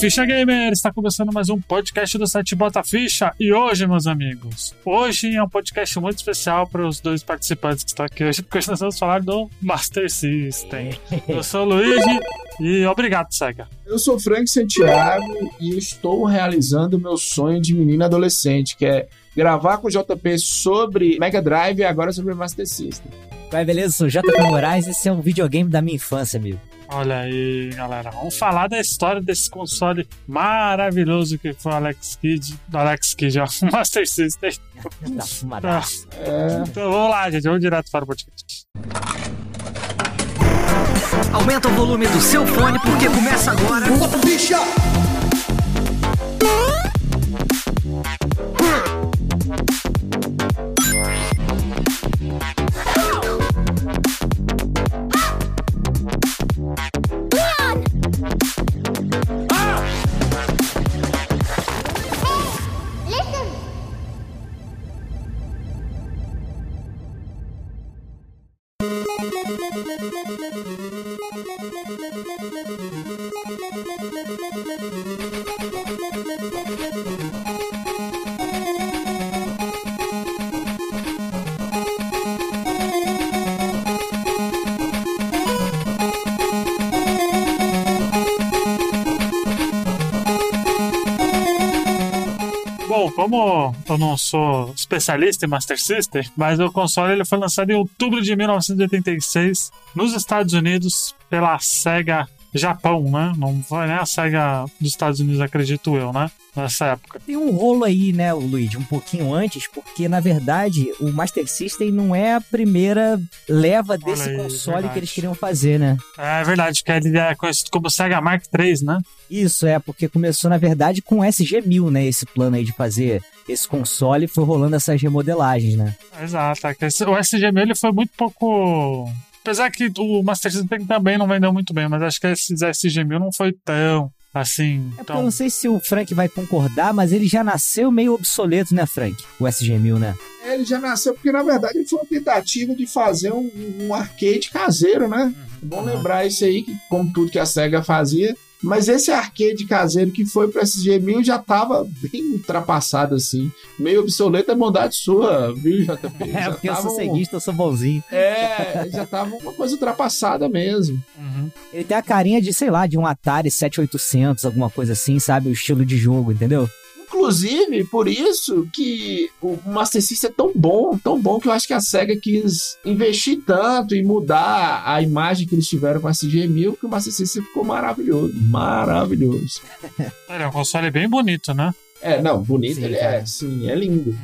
Ficha Gamer! Está começando mais um podcast do site Bota Ficha. E hoje, meus amigos, hoje é um podcast muito especial para os dois participantes que estão aqui hoje, porque hoje nós vamos falar do Master System. Eu sou o Luigi e obrigado, Sega. Eu sou Frank Santiago e estou realizando o meu sonho de menino adolescente, que é gravar com o JP sobre Mega Drive e agora sobre Master System. Vai, beleza? Eu sou o JP Moraes e esse é um videogame da minha infância, amigo. Olha aí, galera. Vamos falar da história desse console maravilhoso que foi o Alex Kidd. Alex Kidd, ó. Master System. É, Então vamos lá, gente. Vamos direto para o podcast. Aumenta o volume do seu fone porque começa agora. Bom, como eu não sou especialista em Master System, mas o console ele foi lançado em outubro de 1986 nos Estados Unidos pela Sega Japão, né? Não foi nem a Sega dos Estados Unidos, acredito eu, né? Nessa época. Tem um rolo aí, né, Luigi, um pouquinho antes, porque na verdade o Master System não é a primeira leva desse aí, console verdade. que eles queriam fazer, né? É verdade, que ele é conhecido como Sega Mark III, né? Isso é, porque começou na verdade com o SG-1000, né, esse plano aí de fazer esse console e foi rolando essas remodelagens, né? Exato. é O SGM ele foi muito pouco. Apesar que o Master System também não vendeu muito bem, mas acho que esse SG-1000 não foi tão assim. É porque eu tão... não sei se o Frank vai concordar, mas ele já nasceu meio obsoleto, né, Frank? O SG-1000, né? ele já nasceu porque, na verdade, foi uma tentativa de fazer um, um arcade caseiro, né? É bom lembrar isso aí, que como tudo que a SEGA fazia. Mas esse arcade caseiro que foi para esse G1000 já tava bem ultrapassado, assim. Meio obsoleto é bondade sua, viu, JP? É, Já porque eu sou um- ceguista, eu sou bonzinho. É, já tava uma coisa ultrapassada mesmo. Uhum. Ele tem a carinha de, sei lá, de um Atari 7800, alguma coisa assim, sabe? O estilo de jogo, entendeu? Inclusive, por isso que o Master System é tão bom, tão bom que eu acho que a SEGA quis investir tanto e mudar a imagem que eles tiveram com a CG1000 que o Master System ficou maravilhoso. Maravilhoso. Ele é um console bem bonito, né? É, não, bonito Sim, ele cara. é, sim, é lindo.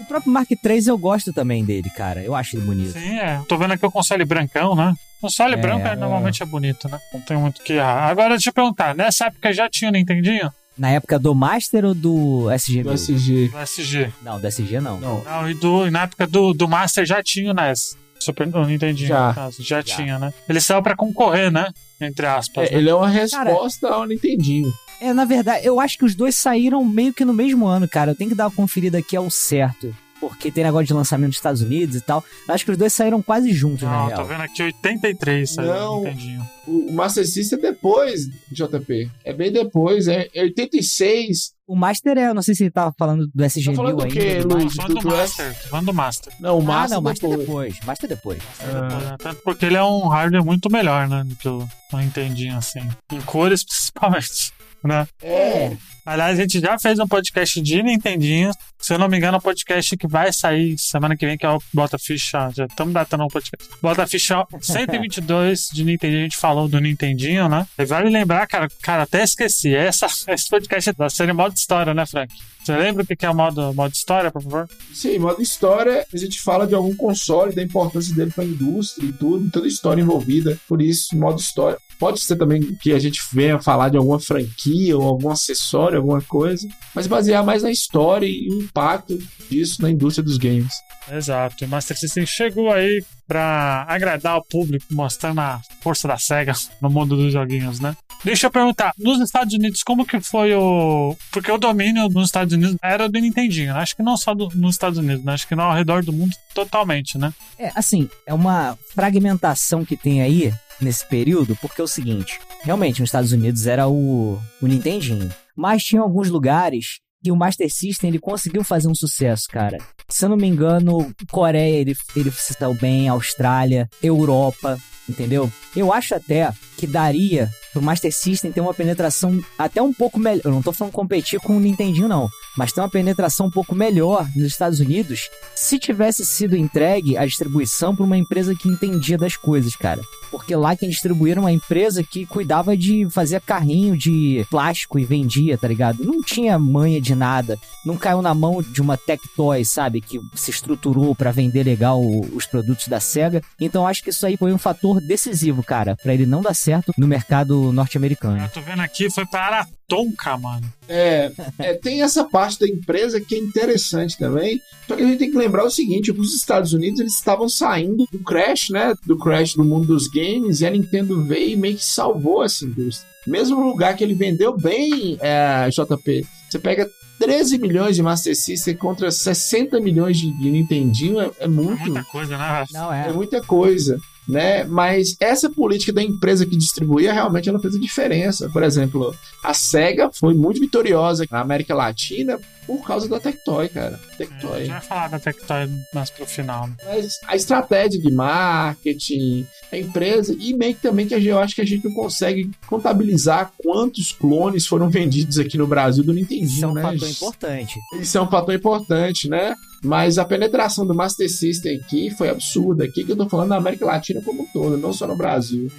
O próprio Mark III eu gosto também dele, cara. Eu acho ele bonito. Sim, é. Tô vendo aqui o console brancão, né? O console É, branco é, é. normalmente é bonito, né? Não tem muito o que errar. Agora, deixa eu perguntar, nessa época já tinha o Nintendinho? Na época do Master ou do SG? Do SG. Do SG. Não, do SG não. Não, Não, e, do, na época do, do Master já tinha o NES. Super, o Nintendinho, Já. no caso. Já, tinha, né? Ele saiu pra concorrer, né? Entre aspas. é, né? ele é uma resposta ao Nintendinho. É, na verdade, eu acho que os dois saíram meio que no mesmo ano, cara. Eu tenho que dar uma conferida aqui ao certo. Porque tem negócio de lançamento nos Estados Unidos e tal. Eu acho que os dois saíram quase juntos, na Não, real. tô vendo aqui 83, saiu Não. o Nintendinho. O o Master System é depois, JP. É bem depois, é 86. O Master é, eu não sei se ele tava falando do SG Tá falando mil do ainda. quê, Luiz? Master. Falando do do Master, falando do Master. Não, o Ah, Master não, Master depois. depois. Master depois. Ah. Tanto porque ele é um hardware muito melhor, né? Do que o o Nintendinho, assim. Em cores, principalmente, né? É, Aliás, a gente já fez um podcast de Nintendinho. Se eu não me engano, é um podcast que vai sair semana que vem, que é o Bota Ficha. Já estamos datando o podcast. Bota Ficha 122 de Nintendinho. A gente falou do Nintendinho, né? E vale lembrar, cara, cara, até esqueci. Essa, esse podcast da série modo história, né, Frank? Você lembra o que é o modo, modo história, por favor? sim, modo história, a gente fala de algum console, da importância dele pra indústria e tudo, toda a história envolvida. Por isso, modo história. Pode ser também que a gente venha falar de alguma franquia ou algum acessório história, alguma coisa, mas basear mais na história e o impacto disso na indústria dos games. Exato. E Master System chegou aí pra agradar o público, mostrando a força da SEGA no mundo dos joguinhos, né? Deixa eu perguntar, nos Estados Unidos, como que foi o... Porque o domínio nos Estados Unidos era do Nintendinho, né? Acho que não só do- nos Estados Unidos, né? Acho que não ao redor do mundo totalmente, né? É, assim, é uma fragmentação que tem aí nesse período, porque é o seguinte, realmente nos Estados Unidos era o, o Nintendinho, mas tinha alguns lugares que o Master System ele conseguiu fazer um sucesso, cara. Se eu não me engano, Coreia ele, ele se saiu bem, Austrália, Europa, entendeu? Eu acho até que daria pro Master System ter uma penetração até um pouco melhor. Eu não tô falando competir com o Nintendinho, não. Mas ter uma penetração um pouco melhor nos Estados Unidos se tivesse sido entregue a distribuição para uma empresa que entendia das coisas, cara. Porque lá quem distribuía era uma empresa que cuidava de fazer carrinho de plástico e vendia, tá ligado? Não tinha manha de nada. Não caiu na mão de uma Tectoy, sabe? Que se estruturou para vender legal os produtos da SEGA. Então acho que isso aí foi um fator decisivo, cara, para ele não dar certo no mercado norte-americano. Eu tô vendo aqui, foi pra Aratonka, mano. É, é, tem essa parte da empresa que é interessante também. Só que a gente tem que lembrar o seguinte: os Estados Unidos eles estavam saindo do crash, né? Do crash do mundo dos games, e a Nintendo veio e meio que salvou essa indústria. Mesmo lugar que ele vendeu bem, é, JP, você pega 13 milhões de Master System contra 60 milhões de, Nintendinho, é, é É muito. muita coisa, né? Não É é. muita coisa, né? Mas essa política da empresa que distribuía realmente ela fez a diferença. Por exemplo, a Sega foi muito vitoriosa na América Latina por causa da Tectoy, cara. A Tectoy. gente vai falar da Tectoy mais pro final. né? Mas a estratégia de marketing, a empresa, e meio que também que a gente- eu acho que a gente não consegue contabilizar quantos clones foram vendidos aqui no Brasil do Nintendinho, Isso é um né? fator importante. Isso é um fator importante, né? Mas a penetração do Master System aqui foi absurda. Aqui que eu tô falando na América Latina como um todo, não só no Brasil.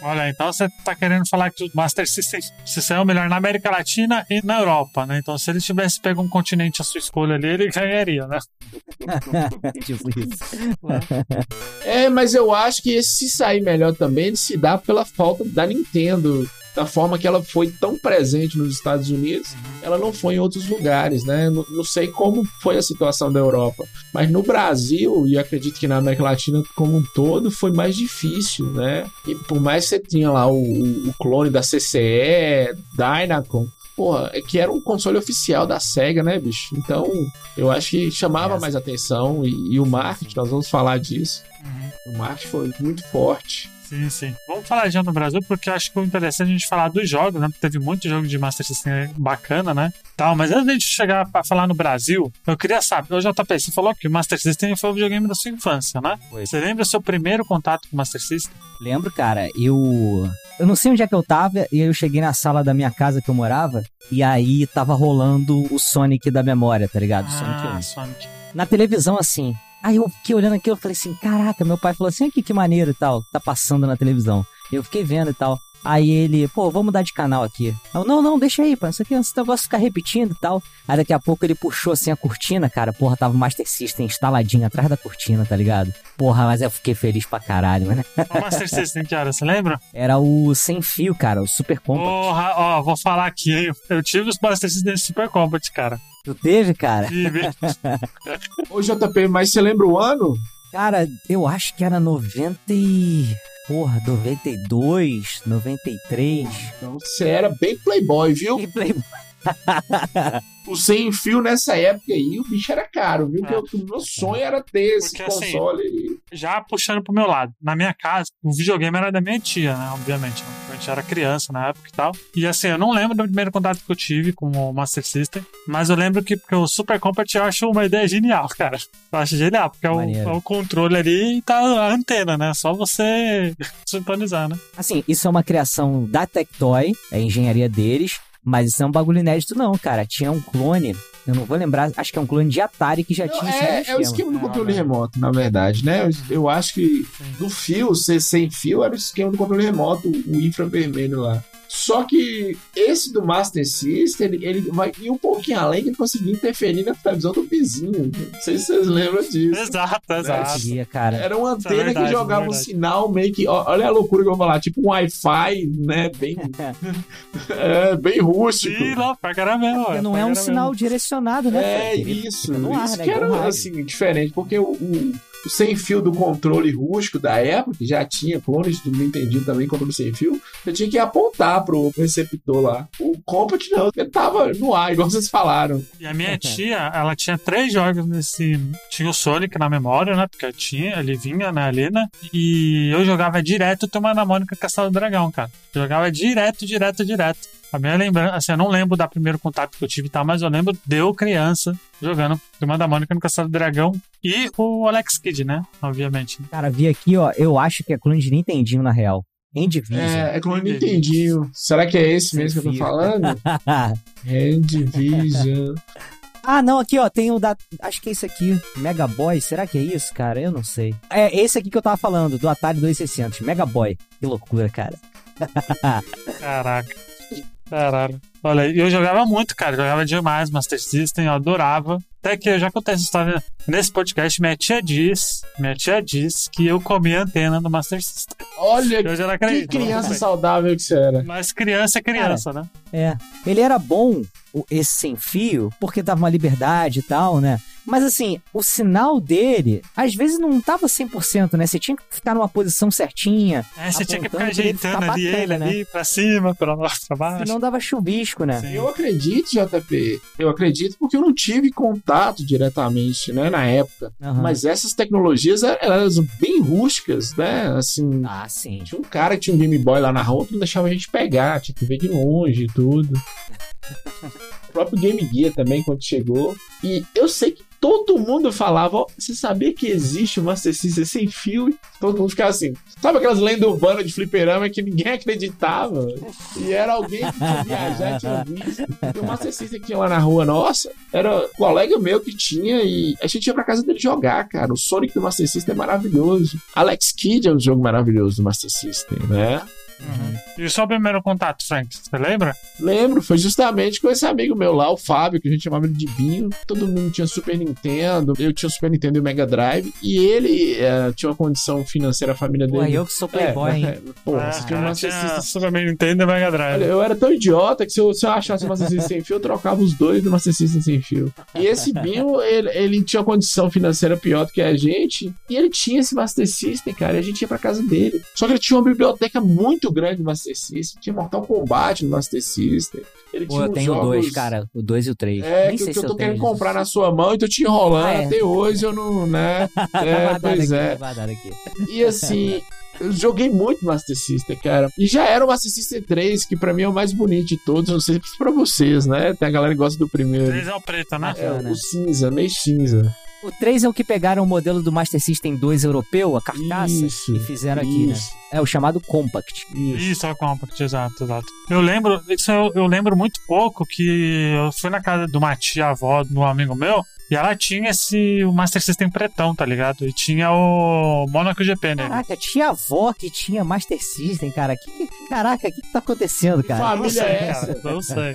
Olha, então você tá querendo falar que o Master System se saiu melhor na América Latina e na Europa, né? Então se ele tivesse pego um continente à sua escolha ali, ele ganharia, né? tipo isso. É, mas eu acho que esse se sair melhor também ele se dá pela falta da Nintendo. Da forma que ela foi tão presente nos Estados Unidos, ela não foi em outros lugares, né? Não, não sei como foi a situação da Europa, mas no Brasil, e acredito que na América Latina como um todo, foi mais difícil, né? E por mais que você tinha lá o, o clone da CCE, Dynacon, porra, é que era um console oficial da SEGA, né, bicho? Então, eu acho que chamava mais atenção e, e o marketing, nós vamos falar disso. O marketing foi muito forte. Sim, sim. Vamos falar já no Brasil, porque eu acho que o interessante é a gente falar dos jogos, né? Porque teve muito jogo de Master System bacana, né? Tal, mas antes de gente chegar pra falar no Brasil, eu queria saber, o JP, você falou que o Master System foi o videogame da sua infância, né? Foi. Você lembra o seu primeiro contato com o Master System? Lembro, cara, eu. Eu não sei onde é que eu tava, e eu cheguei na sala da minha casa que eu morava, e aí tava rolando o Sonic da memória, tá ligado? O Sonic 1. Ah, Sonic. Na televisão, assim. Aí eu fiquei olhando aquilo, eu falei assim, caraca, meu pai falou assim, aqui que maneiro e tal, tá passando na televisão. Eu fiquei vendo e tal. Aí ele, pô, vamos mudar de canal aqui. Eu, não, não, deixa aí, pô, isso aqui, esse negócio ficar repetindo e tal. Aí daqui a pouco ele puxou assim a cortina, cara, porra, tava o Master System instaladinho atrás da cortina, tá ligado? Porra, mas eu fiquei feliz pra caralho, mano. O Master System que era, você lembra? Era o sem fio, cara, o Super Compact. Porra, ó, vou falar aqui, hein? Eu tive os Master System Super Combat, cara. Tu teve, cara? Tive. Ô JP, mas você lembra o ano? Cara, eu acho que era 90 e... Porra, 92, 93. Então você era bem playboy, viu? E Playboy. O sem fio nessa época aí, o bicho era caro, viu? É. Porque o meu sonho era ter esse Porque, assim, console aí. já puxando pro meu lado. Na minha casa, o videogame era da minha tia, né? Obviamente. né? Gente era criança na época e tal. E assim, eu não lembro do primeiro contato que eu tive com o Master System, mas eu lembro que porque o Super Compact eu acho uma ideia genial, cara. Eu acho genial, porque é o, é o controle ali e tá a antena, né? Só você sintonizar, né? Assim, isso é uma criação da Tectoy, é a engenharia deles, mas isso é um bagulho inédito não, cara. Tinha um clone, eu não vou lembrar, acho que é um clone de Atari que já Não, tinha esse é, é o esquema. do Ah, controle remoto, na verdade, né? Eu, eu acho que do fio, ser sem fio, era o esquema do controle remoto, o infravermelho lá. Só que esse do Master System, ele, ele vai ir um pouquinho além que ele conseguia interferir na televisão do vizinho. Não sei se vocês lembram disso. Exato, exato. Cara. Era uma é antena verdade, que jogava é um sinal meio que. Olha a loucura que eu vou falar, tipo um Wi-Fi, né? Bem. é, bem rústico. Sim, não, pra caramba. mesmo, Porque não pra é um sinal mesmo. direcionado, né? É, isso. ar, isso né? que era, assim, diferente, porque o, o, o sem fio do controle rústico da época, que já tinha clones do Nintendo também, controle sem fio, você tinha que apontar pro receptor lá. O Compact não, ele tava no ar, igual vocês falaram. E a minha tia, ela tinha três jogos nesse. Tinha o Sonic na memória, né? Porque tinha, ele vinha, né, ali, né? E eu jogava direto Tomando a Mônica Castelo do Dragão, cara. Jogava direto, direto, direto. A minha lembrança, assim, eu não lembro da primeiro contato que eu tive e tal, mas eu lembro de eu criança jogando Tomando a Mônica no Castelo do Dragão e o Alex Kidd, né? Obviamente. Cara, vi aqui, ó. Eu acho que é clone de Nintendinho, na real. Em Division. É, é clone Nintendinho. Será que é esse Sem mesmo que eu tô falando? Handvision. ah, não, aqui, ó. Tem o da. Acho que é esse aqui. Mega Boy. Será que é isso, cara? Eu não sei. É esse aqui que eu tava falando, do Atari 2600. Mega Boy. Que loucura, cara. Caraca. Caralho. Olha, e eu jogava muito, cara. Jogava demais Master System, eu adorava. Até que eu já contei essa história nesse podcast. Minha tia diz, minha tia diz que eu comi a antena do Master System. Olha Eu já não que acredito. criança tudo bem. saudável que você era. Mas criança é criança, né? É. Ele era bom, esse sem fio, porque dava uma liberdade e tal, né? Mas assim, o sinal dele, às vezes não tava 100%, né? Você tinha que ficar numa posição certinha, É, você tinha que ficar Apontando pra ele ajeitando ficar ali bacana, ele né? ali pra cima, pra baixo, pra baixo. senão dava chubisco, né? Sim. Eu acredito, JP. Eu acredito porque eu não tive contato diretamente, né, na época. Aham. Mas essas tecnologias eram elas bem rústicas, né? Assim, Ah, sim. tinha um cara que tinha um Game Boy lá na rua que não deixava a gente pegar, tinha que ver de longe e tudo. o próprio Game Gear também, quando chegou. E eu sei que todo mundo falava, você sabia que existe o Master System sem fio? Todo mundo ficava assim. Sabe aquelas lendas urbanas de fliperama que ninguém acreditava? E era alguém que tinha viajado tinha visto. E o Master System que tinha lá na rua nossa, era um colega meu que tinha e a gente ia pra casa dele jogar, cara. O Sonic do Master System é maravilhoso. Alex Kidd é um jogo maravilhoso do Master System, né? Uhum. E o seu primeiro contato, Frank? Você lembra? Lembro, foi justamente com esse amigo meu lá, o Fábio, que a gente chamava ele de Binho. Todo mundo tinha Super Nintendo, eu tinha o Super Nintendo e o Mega Drive. E ele eh, tinha uma condição financeira, a família Pô, dele. eu que sou playboy, é, hein? é, Pô, Ah, você tinha um Master tinha System Super Nintendo e Mega Drive. Olha, eu era tão idiota que se eu, se eu achasse o Master System sem fio, eu trocava os dois do Master System sem fio. E esse Binho, ele, ele tinha uma condição financeira pior do que a gente, e ele tinha esse Master System, cara, e a gente ia pra casa dele. Só que ele tinha uma biblioteca muito grande do Master System, tinha Mortal Kombat no Master System. Ele Pô, tinha eu tenho jogos... dois, cara. O dois e o três. É, Nem que, sei que se eu tô tenho. querendo comprar na sua mão e tô te enrolando. Ah, é. Até hoje eu não, né? É, pois aqui, é. E assim, eu joguei muito Master System, cara. E já era o Master System 3, que pra mim é o mais bonito de todos. Não sei se pra vocês, né? Tem a galera que gosta do primeiro. Três é o preto, né? É, Bacana. o cinza, meio cinza. O 3 é o que pegaram o modelo do Master System 2 europeu, a carcaça, Isso, e fizeram aqui, né? Isso, É o chamado Compact. isso. Isso, é o Compact, exato, exato. Eu lembro, isso eu, eu lembro muito pouco que eu fui na casa de uma tia-avó de um amigo meu e ela tinha esse o Master System pretão, tá ligado? E tinha o Monaco GP nele. Caraca, tinha avó que tinha Master System, cara. Que, que- caraca, o que, que tá acontecendo, cara? família não sei, é essa? cara, não sei.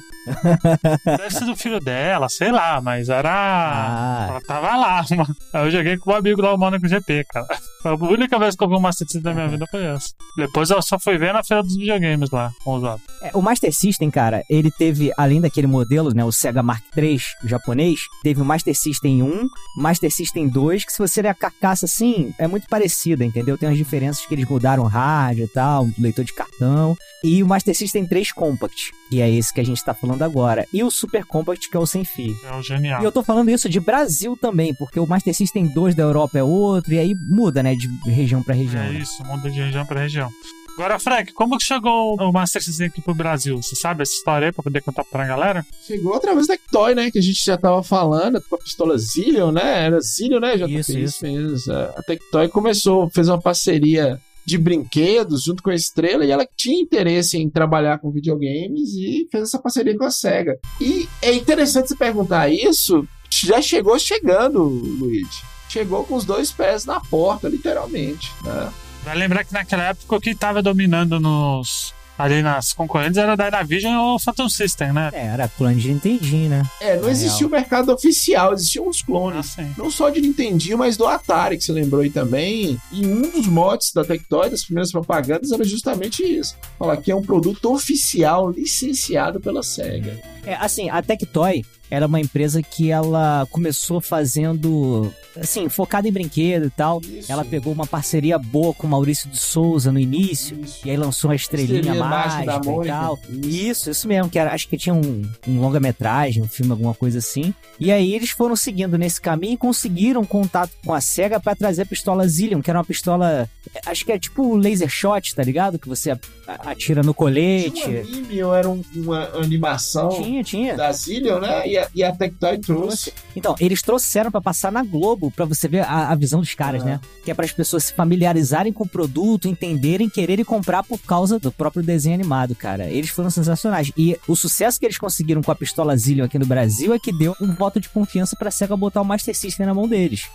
Deve ser do filho dela, sei lá, mas era. Ah, Ela tava lá, mano. Aí eu joguei com um amigo lá, o Monaco GP, cara. Foi a única vez que eu vi um Master System na minha vida foi essa. Depois eu só fui ver na feira dos videogames lá, com os outros. é, o Master System, cara, ele teve, além daquele modelo, né, o Sega Mark III japonês, teve o Master System 1, Master System 2, que se você ler a carcaça assim, é muito parecida, entendeu? Tem umas diferenças que eles mudaram rádio e tal, leitor de cartão. E o Master System 3 Compact, que é esse que a gente tá falando agora. E o Super Compact, que é o sem fio. É o genial. E eu tô falando isso de Brasil também, porque o Master System 2 da Europa é outro, e aí muda, né, de região pra região. É né? isso, muda de região pra região. Agora, Frank, como que chegou o Master System aqui pro Brasil? Você sabe essa história aí pra poder contar pra galera? Chegou através da Tectoy, né? Que a gente já tava falando, com a pistola Zillion, né? Era Zillion, né? Já Isso, isso. mesmo. A Tectoy começou, fez uma parceria de brinquedos junto com a Estrela e ela tinha interesse em trabalhar com videogames e fez essa parceria com a SEGA. E é interessante você perguntar isso, já chegou chegando, Luigi. Chegou com os dois pés na porta, literalmente, né? Vai lembrar que naquela época o que tava dominando nos, ali nas concorrentes era da Dynavision ou Phantom System, né? É, era clone de Nintendinho, né? É, não existia o mercado oficial, existiam os clones. Assim. Não só de Nintendinho, mas do Atari, que você lembrou aí também. E um dos motes da Tectoy, das primeiras propagandas, era justamente isso. Falar que é um produto oficial, licenciado pela SEGA. É, assim, a Tectoy era uma empresa que ela começou fazendo, assim, focada em brinquedo e tal. Isso. Ela pegou uma parceria boa com o Maurício de Souza no início. Isso. E aí lançou a estrelinha Estrelinha mágica e Mônica. tal. Isso. Isso, mesmo, que era, acho que tinha um, um longa-metragem, um filme, alguma coisa assim. E aí eles foram seguindo nesse caminho e conseguiram contato com a SEGA pra trazer a pistola Zillion, que era uma pistola, acho que é tipo laser shot, tá ligado? Que você atira no colete. Tinha um anime ou era um- uma animação Tinha, tinha. da Zillion, né? E a, e a Tectoy trouxe. Então, eles trouxeram pra passar na Globo, pra você ver a, a visão dos caras, Ah. né? Que é para as pessoas se familiarizarem com o produto, entenderem, quererem comprar por causa do próprio desenho animado, cara. Eles foram sensacionais. E o sucesso que eles conseguiram com a pistola Zillion aqui no Brasil é que deu um voto de confiança pra SEGA botar o Master System na mão deles.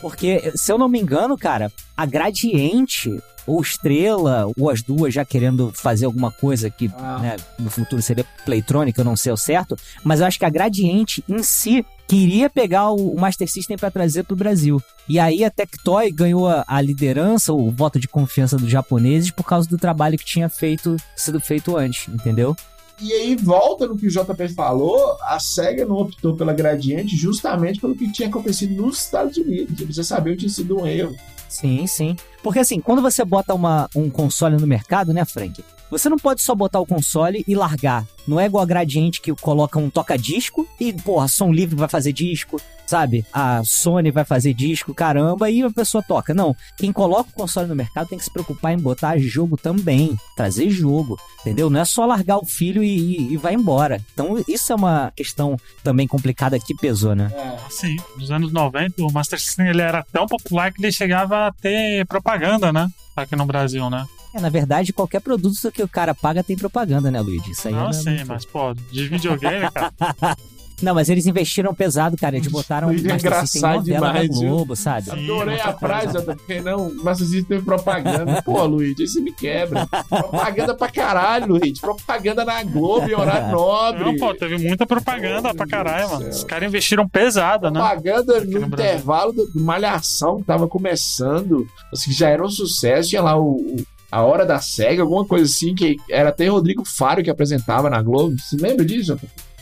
Porque, se eu não me engano, cara, a Gradiente ou Estrela, ou as duas já querendo fazer alguma coisa que Ah. né, no futuro seria Playtronic, eu não sei o certo, mas eu acho que a Gradiente em si queria pegar o, o Master System para trazer pro Brasil. E aí a Tectoy ganhou a, a liderança, o voto de confiança dos japoneses por causa do trabalho que tinha feito sido feito antes, entendeu? E aí, volta no que o JP falou, a SEGA não optou pela Gradiente justamente pelo que tinha acontecido nos Estados Unidos. Já sabiam que tinha sido um erro. Sim, sim. Porque assim, quando você bota uma, um console no mercado, né, Frank? Você não pode só botar o console e largar. Não é igual a Gradiente que coloca um toca-disco e, porra, som livre vai fazer disco, sabe? A Sony vai fazer disco, caramba, e a pessoa toca. Não. Quem coloca o console no mercado tem que se preocupar em botar jogo também. Trazer jogo, entendeu? Não é só largar o filho e, e, e vai embora. Então, isso é uma questão também complicada que pesou, né? Sim, nos anos 90, o Master System ele era tão popular que ele chegava a ter propaganda, né? Aqui no Brasil, né? É, na verdade, qualquer produto que o cara paga tem propaganda, né, Luigi? Isso aí Não, é sim, mas, pô, de videogame, cara. Não, mas eles investiram pesado, cara. Eles botaram é Master System engraçado novela da demais, viu? Globo, sabe? Sim, Adorei a frase, não, mas existe teve propaganda. Pô, Luigi, isso me quebra. Propaganda pra caralho, Luigi. Propaganda na Globo em horário nobre. Não, pô, teve muita propaganda pra caralho, do mano. céu. Os caras investiram pesada, né? Propaganda no, no intervalo do, do Malhação que tava começando, assim, que já era um sucesso, tinha lá o, o- a Hora da SEGA, alguma coisa assim, que era até Rodrigo Faro que apresentava na Globo. Você lembra disso?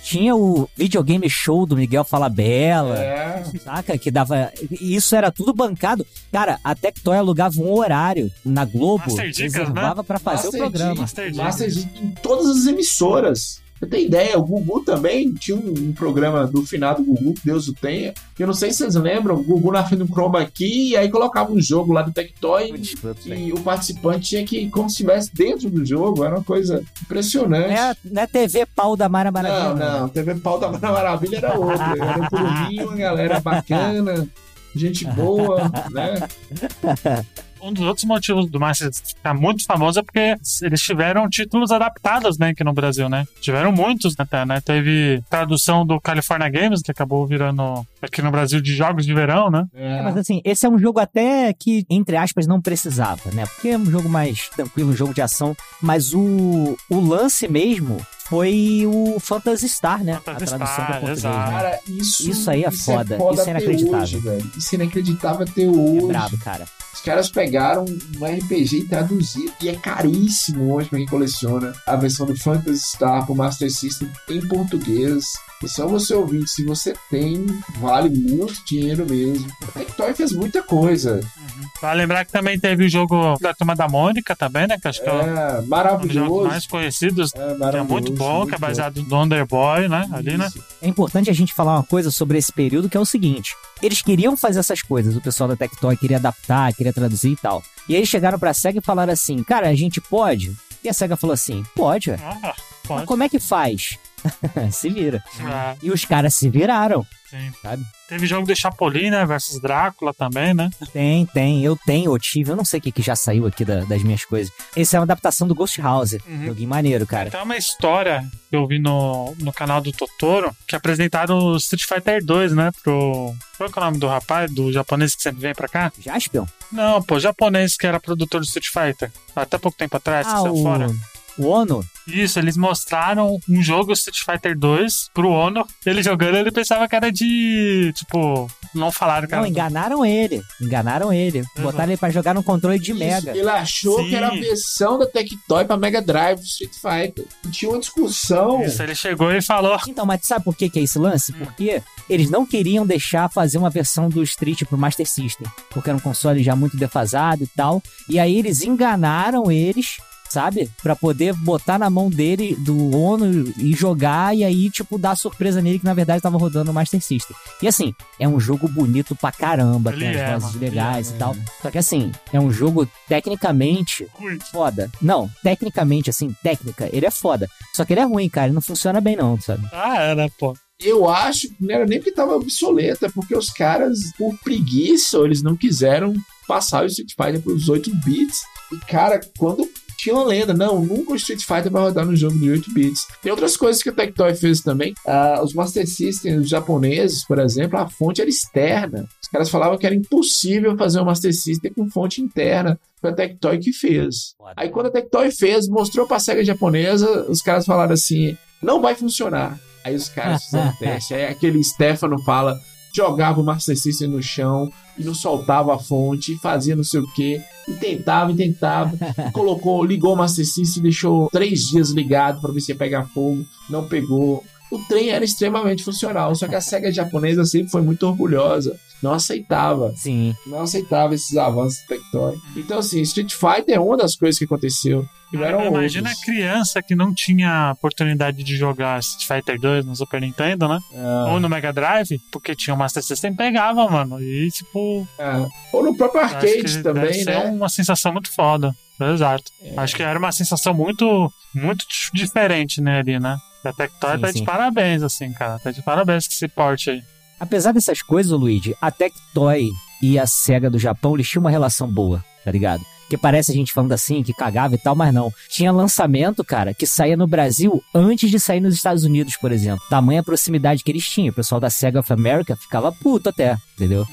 Tinha o videogame show do Miguel Falabella, É. saca? Que dava. e Isso era tudo bancado. Cara, a Tectoy alugava um horário na Globo, Master Dicas, reservava pra fazer Master o programa. Master Dicas. Master Dicas em todas as emissoras. Você tem ideia, o Gugu também tinha um, um programa do final do Gugu, que Deus o tenha. que Eu não sei se vocês lembram, o Gugu na frente do Chroma Key, e aí colocava um jogo lá do Tectoy e o participante tinha que, como se estivesse dentro do jogo, era uma coisa impressionante. Não é, não é TV pau da Mara Maravilha. Não, não, TV Pau da Maravilha era outra. Era um turminho, uma galera bacana, gente boa, né? Um dos outros motivos do Master System ficar muito famoso é porque eles tiveram títulos adaptados, né, aqui no Brasil, né? Tiveram muitos até, né? Teve tradução do California Games, que acabou virando aqui no Brasil de jogos de verão, né? É, mas assim, esse é um jogo até que, entre aspas, não precisava, né? Porque é um jogo mais tranquilo, um jogo de ação. Mas o, o lance mesmo foi o Phantasy Star, né? Phantasy a tradução Star, português, exato. né? Cara, isso, Isso aí é foda, isso é inacreditável. Hoje, velho. Isso é inacreditável até É hoje. brabo, cara. Caras pegaram um RPG e traduziram. E é caríssimo hoje pra quem coleciona a versão do Phantasy Star pro Master System em português. E só você ouvir, se você tem, vale muito dinheiro mesmo. A Tectoy fez muita coisa. Vale lembrar que também teve o jogo da Turma da Mônica também, né? Que acho que é, É um dos jogos maravilhoso. mais conhecidos. É Que é maravilhoso. muito bom, que é baseado no Underboy, né? Ali, né? É importante a gente falar uma coisa sobre esse período que é o seguinte: eles queriam fazer essas coisas, o pessoal da Tectoy queria adaptar, queria traduzir e tal. E aí eles chegaram pra SEGA e falaram assim: cara, a gente pode? E a SEGA falou assim: pode. Ah, Mas pode. como é que faz? se vira. Ah, E os caras se viraram, sim. sabe? Teve jogo de Chapolin, né? Versus Drácula também, né? Tem, tem, eu tenho, eu tive, eu não sei o que, que já saiu aqui da- das minhas coisas. Esse é uma adaptação do Ghost House. Uhum. Joguinho maneiro, cara. Tem uma história que eu vi no, no canal do Totoro que apresentaram o Street Fighter 2, né? Pro. Qual que é o nome do rapaz, do japonês que sempre vem pra cá? Jaspion? Não, pô, japonês que era produtor do Street Fighter. Até pouco tempo atrás, que Ah, saiu o... fora. O Ono? Isso, eles mostraram um jogo Street Fighter 2 pro Ono. Ele jogando, ele pensava que era de. Tipo, não falaram que Não, era. enganaram ele. Enganaram ele. Botaram ele pra jogar no controle de Isso, Mega. Ele achou Sim. que era a versão da Tectoy pra Mega Drive do Street Fighter. E tinha uma discussão. Isso, ele chegou e falou. Então, mas sabe por que, que é esse lance? Porque eles não queriam deixar fazer uma versão do Street pro Master System. Porque era um console já muito defasado e tal. E aí eles enganaram eles, sabe? Pra poder botar na mão dele, do ONU, e jogar. E aí, tipo, dar surpresa nele que na verdade tava rodando no Master System. E assim, é um jogo bonito pra caramba. Ele tem as é, vozes mano, legais ele e tal. Só que assim, é um jogo tecnicamente foda. Não, tecnicamente, assim, técnica, ele é foda. Só que ele é ruim, cara. Ele não funciona bem, não, sabe? Ah, era, pô. Eu acho que não era nem porque tava obsoleta, é porque os caras, por preguiça, eles não quiseram passar o Street Fighter pros 8 bits. E, cara, quando tinha uma lenda, não, nunca o Street Fighter vai rodar no jogo de 8 bits. Tem outras coisas que a Tectoy fez também. Ah, os Master Systems japoneses, por exemplo, a fonte era externa. Os caras falavam que era impossível fazer um Master System com fonte interna. Foi a Tectoy que fez. Aí quando a Tectoy fez, mostrou pra SEGA japonesa, os caras falaram assim, não vai funcionar. Aí os caras fizeram teste. Aí aquele Stefano fala, jogava o Master System no chão e não soltava a fonte, fazia não sei o que, e tentava, e tentava, e colocou, ligou o Master System e deixou três dias ligado para ver se ia pegar fogo, não pegou. O trem era extremamente funcional, só que a SEGA japonesa sempre foi muito orgulhosa, não aceitava Sim. não aceitava esses avanços do Tectoy. Então, assim, Street Fighter é uma das coisas que aconteceu. Cara, imagina a outros. criança que não tinha oportunidade de jogar Street Fighter 2 no Super Nintendo, né? Ah, Ou no Mega Drive, porque tinha o Master System, pegava, mano. E, tipo, ah. Ou no próprio acho que arcade deve também, ser né? uma sensação muito foda. Exato. É. Acho que era uma sensação muito, muito dif- diferente, né, ali, né? A Tectoy Sim, tá sim. de parabéns, assim, cara. Tá de parabéns com esse porte aí. Apesar dessas coisas, Luigi, a Tectoy e a SEGA do Japão, eles tinham uma relação boa, tá ligado? Porque parece a gente falando assim, que cagava e tal, mas não. Tinha lançamento, cara, que saía no Brasil antes de sair nos Estados Unidos, por exemplo. Tamanha proximidade que eles tinham. O pessoal da SEGA of America ficava puto até, entendeu?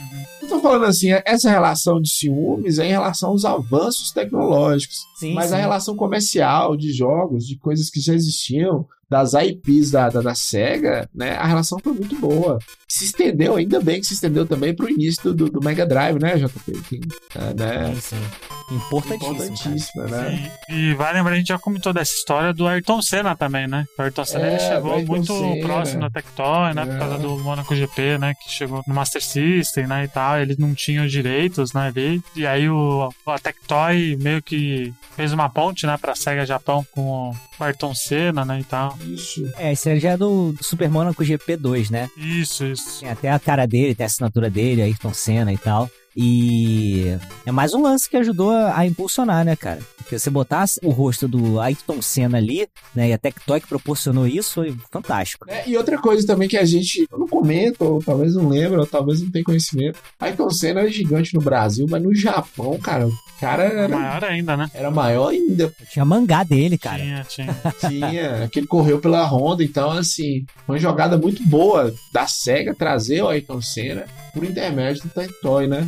Eu tô falando assim, essa relação de ciúmes é em relação aos avanços tecnológicos. Sim, mas a relação comercial de jogos, de coisas que já existiam, das IPs da, da, da SEGA, né? A relação foi muito boa. Se estendeu, ainda bem que se estendeu também pro início do, do, Mega Drive, né, JP? Que, é, né? Sim, sim. Importantíssima, né? E, e vai lembrar, a gente já comentou dessa história do Ayrton Senna também, né? O Ayrton Senna É, ele chegou Ayrton muito Senna. próximo da Tectoy, né? Por É. causa do Monaco GP, né? Que chegou no Master System, né? E tal. Eles não tinham direitos, né? Ali. E aí o, a Tectoy meio que fez uma ponte, né? Pra SEGA Japão com o Ayrton Senna, né? E tal. Isso. É, esse aí já é do, do Super Monaco GP2, né? Isso, isso. Tem até a cara dele, tem a assinatura dele, Ayrton Senna e tal. E é mais um lance que ajudou a, impulsionar, né, cara? Porque você botasse o rosto do Ayrton Senna ali, né? E a Tectoy que proporcionou isso foi fantástico. É, e outra coisa também que a gente não comenta, ou talvez não lembra, ou talvez não tenha conhecimento. Ayrton Senna era gigante no Brasil, mas no Japão, cara, o cara era, Maior ainda, né? era maior ainda. Tinha mangá dele, cara. Tinha, tinha. Tinha, que ele correu pela Honda, então, assim, uma jogada muito boa da SEGA trazer o Ayrton Senna por intermédio do Tectoy, né?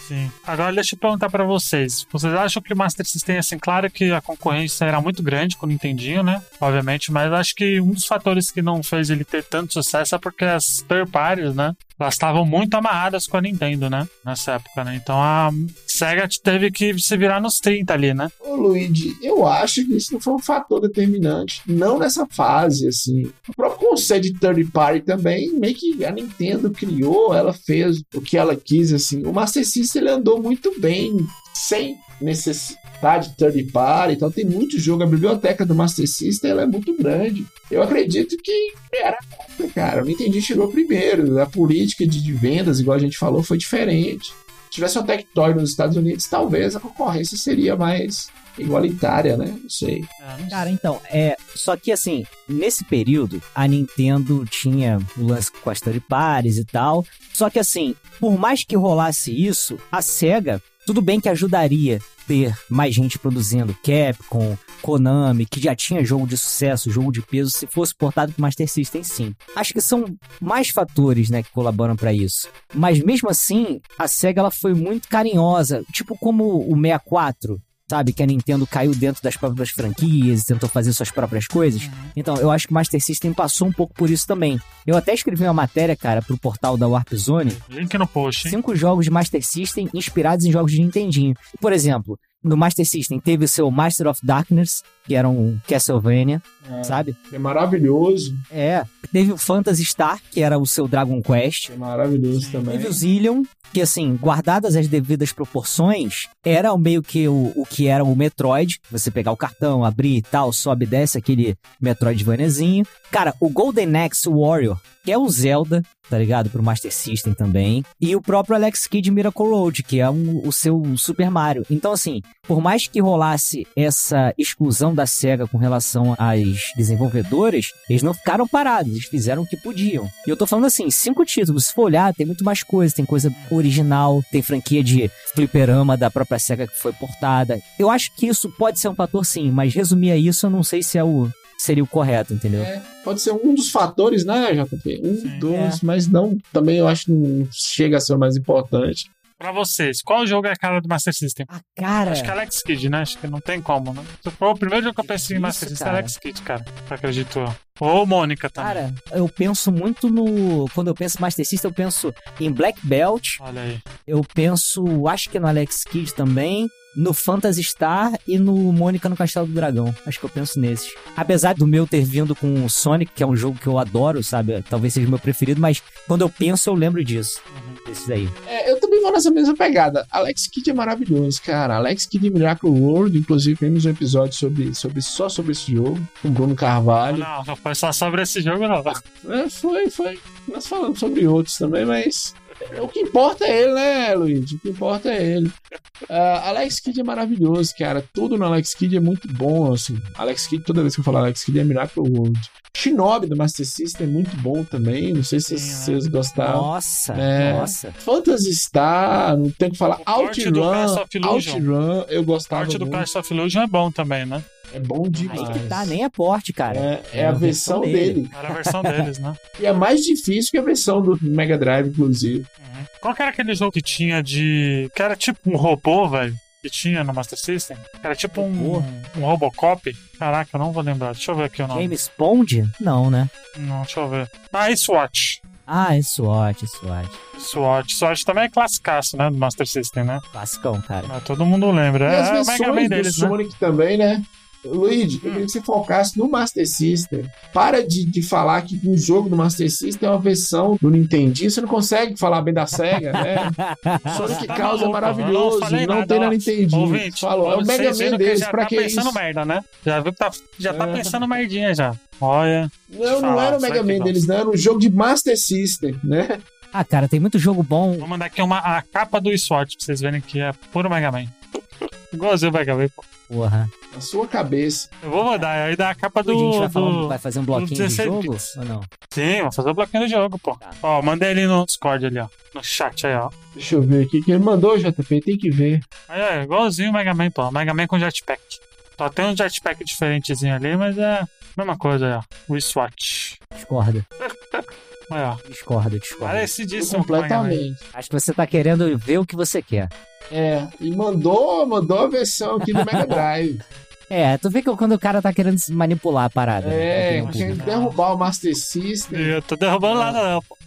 Sim. Agora deixa eu perguntar pra vocês. Vocês acham que o Master System, assim, claro que a concorrência era muito grande com o Nintendinho, né? Obviamente, mas acho que um dos fatores que não fez ele ter tanto sucesso é porque as third parties, né? Elas estavam muito amarradas com a Nintendo, né? Nessa época, né? Então a SEGA teve que se virar nos 30 ali, né? Ô, Luigi, eu acho que isso não foi um fator determinante, não nessa fase, assim. O próprio conceito de third party também, meio que a Nintendo criou, ela fez o que ela quis, assim. O Master System, ele andou muito bem, sem necessidade de third party, então tem muito jogo, a biblioteca do Master System, ela é muito grande. Eu acredito que era, cara, o Nintendo chegou primeiro, a política de, vendas, igual a gente falou, foi diferente. Se tivesse uma Tectoy nos Estados Unidos, talvez a concorrência seria mais igualitária, né? Não sei. É, não Cara, então, é. Só que assim, nesse período, a Nintendo tinha o lance com as third parties e tal. Só que assim, por mais que rolasse isso, a SEGA, tudo bem que ajudaria ter mais gente produzindo Capcom, Konami, que já tinha jogo de sucesso, jogo de peso, se fosse portado pro Master System, sim. Acho que são mais fatores, né, que colaboram pra isso. Mas mesmo assim, a SEGA ela foi muito carinhosa, tipo como o 64, sabe? Que a Nintendo caiu dentro das próprias franquias e tentou fazer suas próprias coisas. Então, eu acho que o Master System passou um pouco por isso também. Eu até escrevi uma matéria, cara, pro portal da Warp Zone. Link no post, hein? Cinco jogos de Master System inspirados em jogos de Nintendinho. Por exemplo, no Master System teve o seu Master of Darkness, que era um Castlevania, É. sabe? É maravilhoso. É. Teve o Phantasy Star, que era o seu Dragon Quest. É maravilhoso também. Teve o Zillion, que assim, guardadas as devidas proporções, era o meio que o, o que era o Metroid. Você pegar o cartão, abrir e tal, sobe e desce aquele Metroidvaniazinho. Cara, o Golden Axe Warrior, que é o Zelda, tá ligado? Pro Master System também. E o próprio Alex Kidd Miracle Road, que é um- o seu Super Mario. Então, assim, por mais que rolasse essa exclusão da SEGA com relação às desenvolvedoras, eles não ficaram parados, eles fizeram o que podiam. E eu tô falando assim, cinco títulos, se for olhar, tem muito mais coisa, tem coisa original, tem franquia de fliperama da própria SEGA que foi portada. Eu acho que isso pode ser um fator sim, mas resumir a isso eu não sei se é o seria o correto, entendeu? É, pode ser um dos fatores, né, JP? Um Sim. dos, mas não, também eu acho que não chega a ser o mais importante. Pra vocês, qual jogo é a cara do Master System? Ah, cara, Acho que é Alex Kidd, né? Acho que não tem como, né? Foi o primeiro jogo que eu pensei em Master System, é cara. Alex Kidd, cara. Acredito eu. Ou Mônica também. cara, eu penso muito no quando eu penso em Master System, eu penso em Black Belt, Olha aí. eu penso, acho que no Alex Kidd também, no Phantasy Star e no Mônica no Castelo do Dragão. Acho que eu penso nesses. Apesar do meu ter vindo com o Sonic, que é um jogo que eu adoro, sabe? Talvez seja o meu preferido, mas quando eu penso, eu lembro disso. Desses aí. É, eu também vou nessa mesma pegada. Alex Kidd é maravilhoso, cara. Alex Kidd Miracle World, inclusive temos um episódio sobre, sobre, só sobre esse jogo, com o Bruno Carvalho. Não, não foi só sobre esse jogo, não. É, foi, foi. Nós falamos sobre outros também, mas o que importa é ele, né, Luigi? O que importa é ele. Ah, Alex Kidd é maravilhoso, cara. Tudo no Alex Kidd é muito bom, assim. Alex Kidd, toda vez que eu falo Alex Kidd é Miracle World. Shinobi do Master System é muito bom também. Não sei se né? vocês gostaram. Nossa, É. nossa. Phantasy Star, não tem o que falar. O corte do Outrun, Clash of Illusion. Outrun, eu A gostava parte do. Clash of Illusion é bom também, né? É bom demais. Aí que tá, nem é porte, cara. É, é a versão dele. Era a versão deles, né? E é mais difícil que a versão do Mega Drive, inclusive. Uhum. Qual que era aquele jogo que tinha de. que era tipo um robô, velho? Que tinha no Master System? Era tipo um, um Robocop. Caraca, eu não vou lembrar. Deixa eu ver aqui o nome. James Bond? Não, né? Não, deixa eu ver. Ah, e SWAT. Ah, é SWAT, SWAT. SWAT. SWAT também é classicaço, né? Do Master System, né? Classicão, cara. Mas todo mundo lembra. E as É, é o Mega Man versões do deles, né? Sonic também, né? Luigi, eu queria que você focasse no Master System. Para de, de falar que um jogo do Master System é uma versão do Nintendinho. Você não consegue falar bem da SEGA, né? Sonic Tá Chaos é não maravilhoso. falei Não, nada, tem na ó. Nintendinho. Ouvinte, Falou, é o Mega Man que deles. já Pra tá que pensando isso? merda, né? Já viu que tá, já tá É. pensando merdinha já. Olha. Não, não era o Mega Man deles, não. Era um jogo de Master System, né? Ah, cara, tem muito jogo bom. Vou mandar aqui uma, a capa do SWAT pra vocês verem que é puro Mega Man. Igualzinho o Mega Man. pô. Porra. Na sua cabeça. Eu vou mandar, aí dá a capa do. a gente vai, falar, um- do... vai fazer um bloquinho de 16 jogo? bits. Ou não? Sim, vou fazer o bloquinho do jogo, pô. Tá. Ó, mandei ali no Discord ali, ó. No chat aí, ó. Deixa eu ver aqui. Quem mandou, JP? Tem que ver. Aí é igualzinho o Mega Man, pô. Mega Man com jetpack. Só tem um jetpack diferentezinho ali, mas é a mesma coisa aí, ó. O SWAT. Discorda. Aí, ó. Discorda, discorda. Parecidíssimo. Completamente. Acho que você tá querendo ver o que você quer. É, e mandou, mandou a versão aqui do Mega Drive. É, tu vê que quando o cara tá querendo se manipular a parada. né? É, opinião querendo derrubar o Master System. Eu tô derrubando nada, não, pô.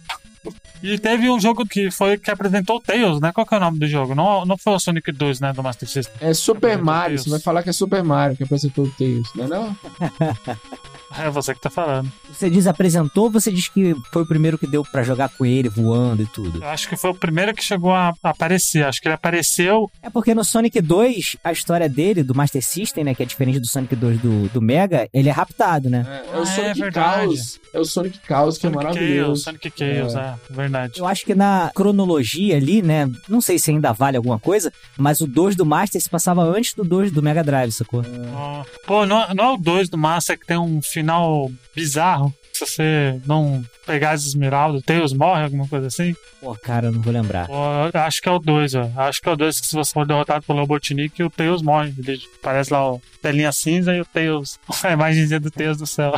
E teve um jogo que foi que apresentou o Tails, né? Qual que é o nome do jogo? Não, não foi o Sonic 2, né? Do Master System. É Super Mario. Você vai falar que é Super Mario que apresentou o Tails, não é não? É você que tá falando. Você diz apresentou ou você diz que foi o primeiro que deu pra jogar com ele voando e tudo? Eu acho que foi o primeiro que chegou a aparecer. Acho que ele apareceu. É porque no Sonic 2, a história dele, do Master System, né, que é diferente do Sonic 2 do, do Mega, ele é raptado, né? É, é o Ah, é Sonic verdade. Chaos. É o Sonic Chaos que é Sonic Chaos, maravilhoso. Sonic Chaos, é, verdade. Eu acho que na cronologia ali, né, não sei se ainda vale alguma coisa, mas o 2 do Master se passava antes do 2 do Mega Drive, sacou? Ó, Pô, não, não é o 2 do Master que tem um final bizarro? Se você não pegar as esmeraldas, o Tails morre, alguma coisa assim? Pô, cara, eu não vou lembrar. Pô, acho que é o 2, ó. Acho que é o 2 que se você for derrotado pelo Robotnik, o Tails morre. Ele parece lá o telinha cinza e o Tails, a imagenzinha do Tails do céu.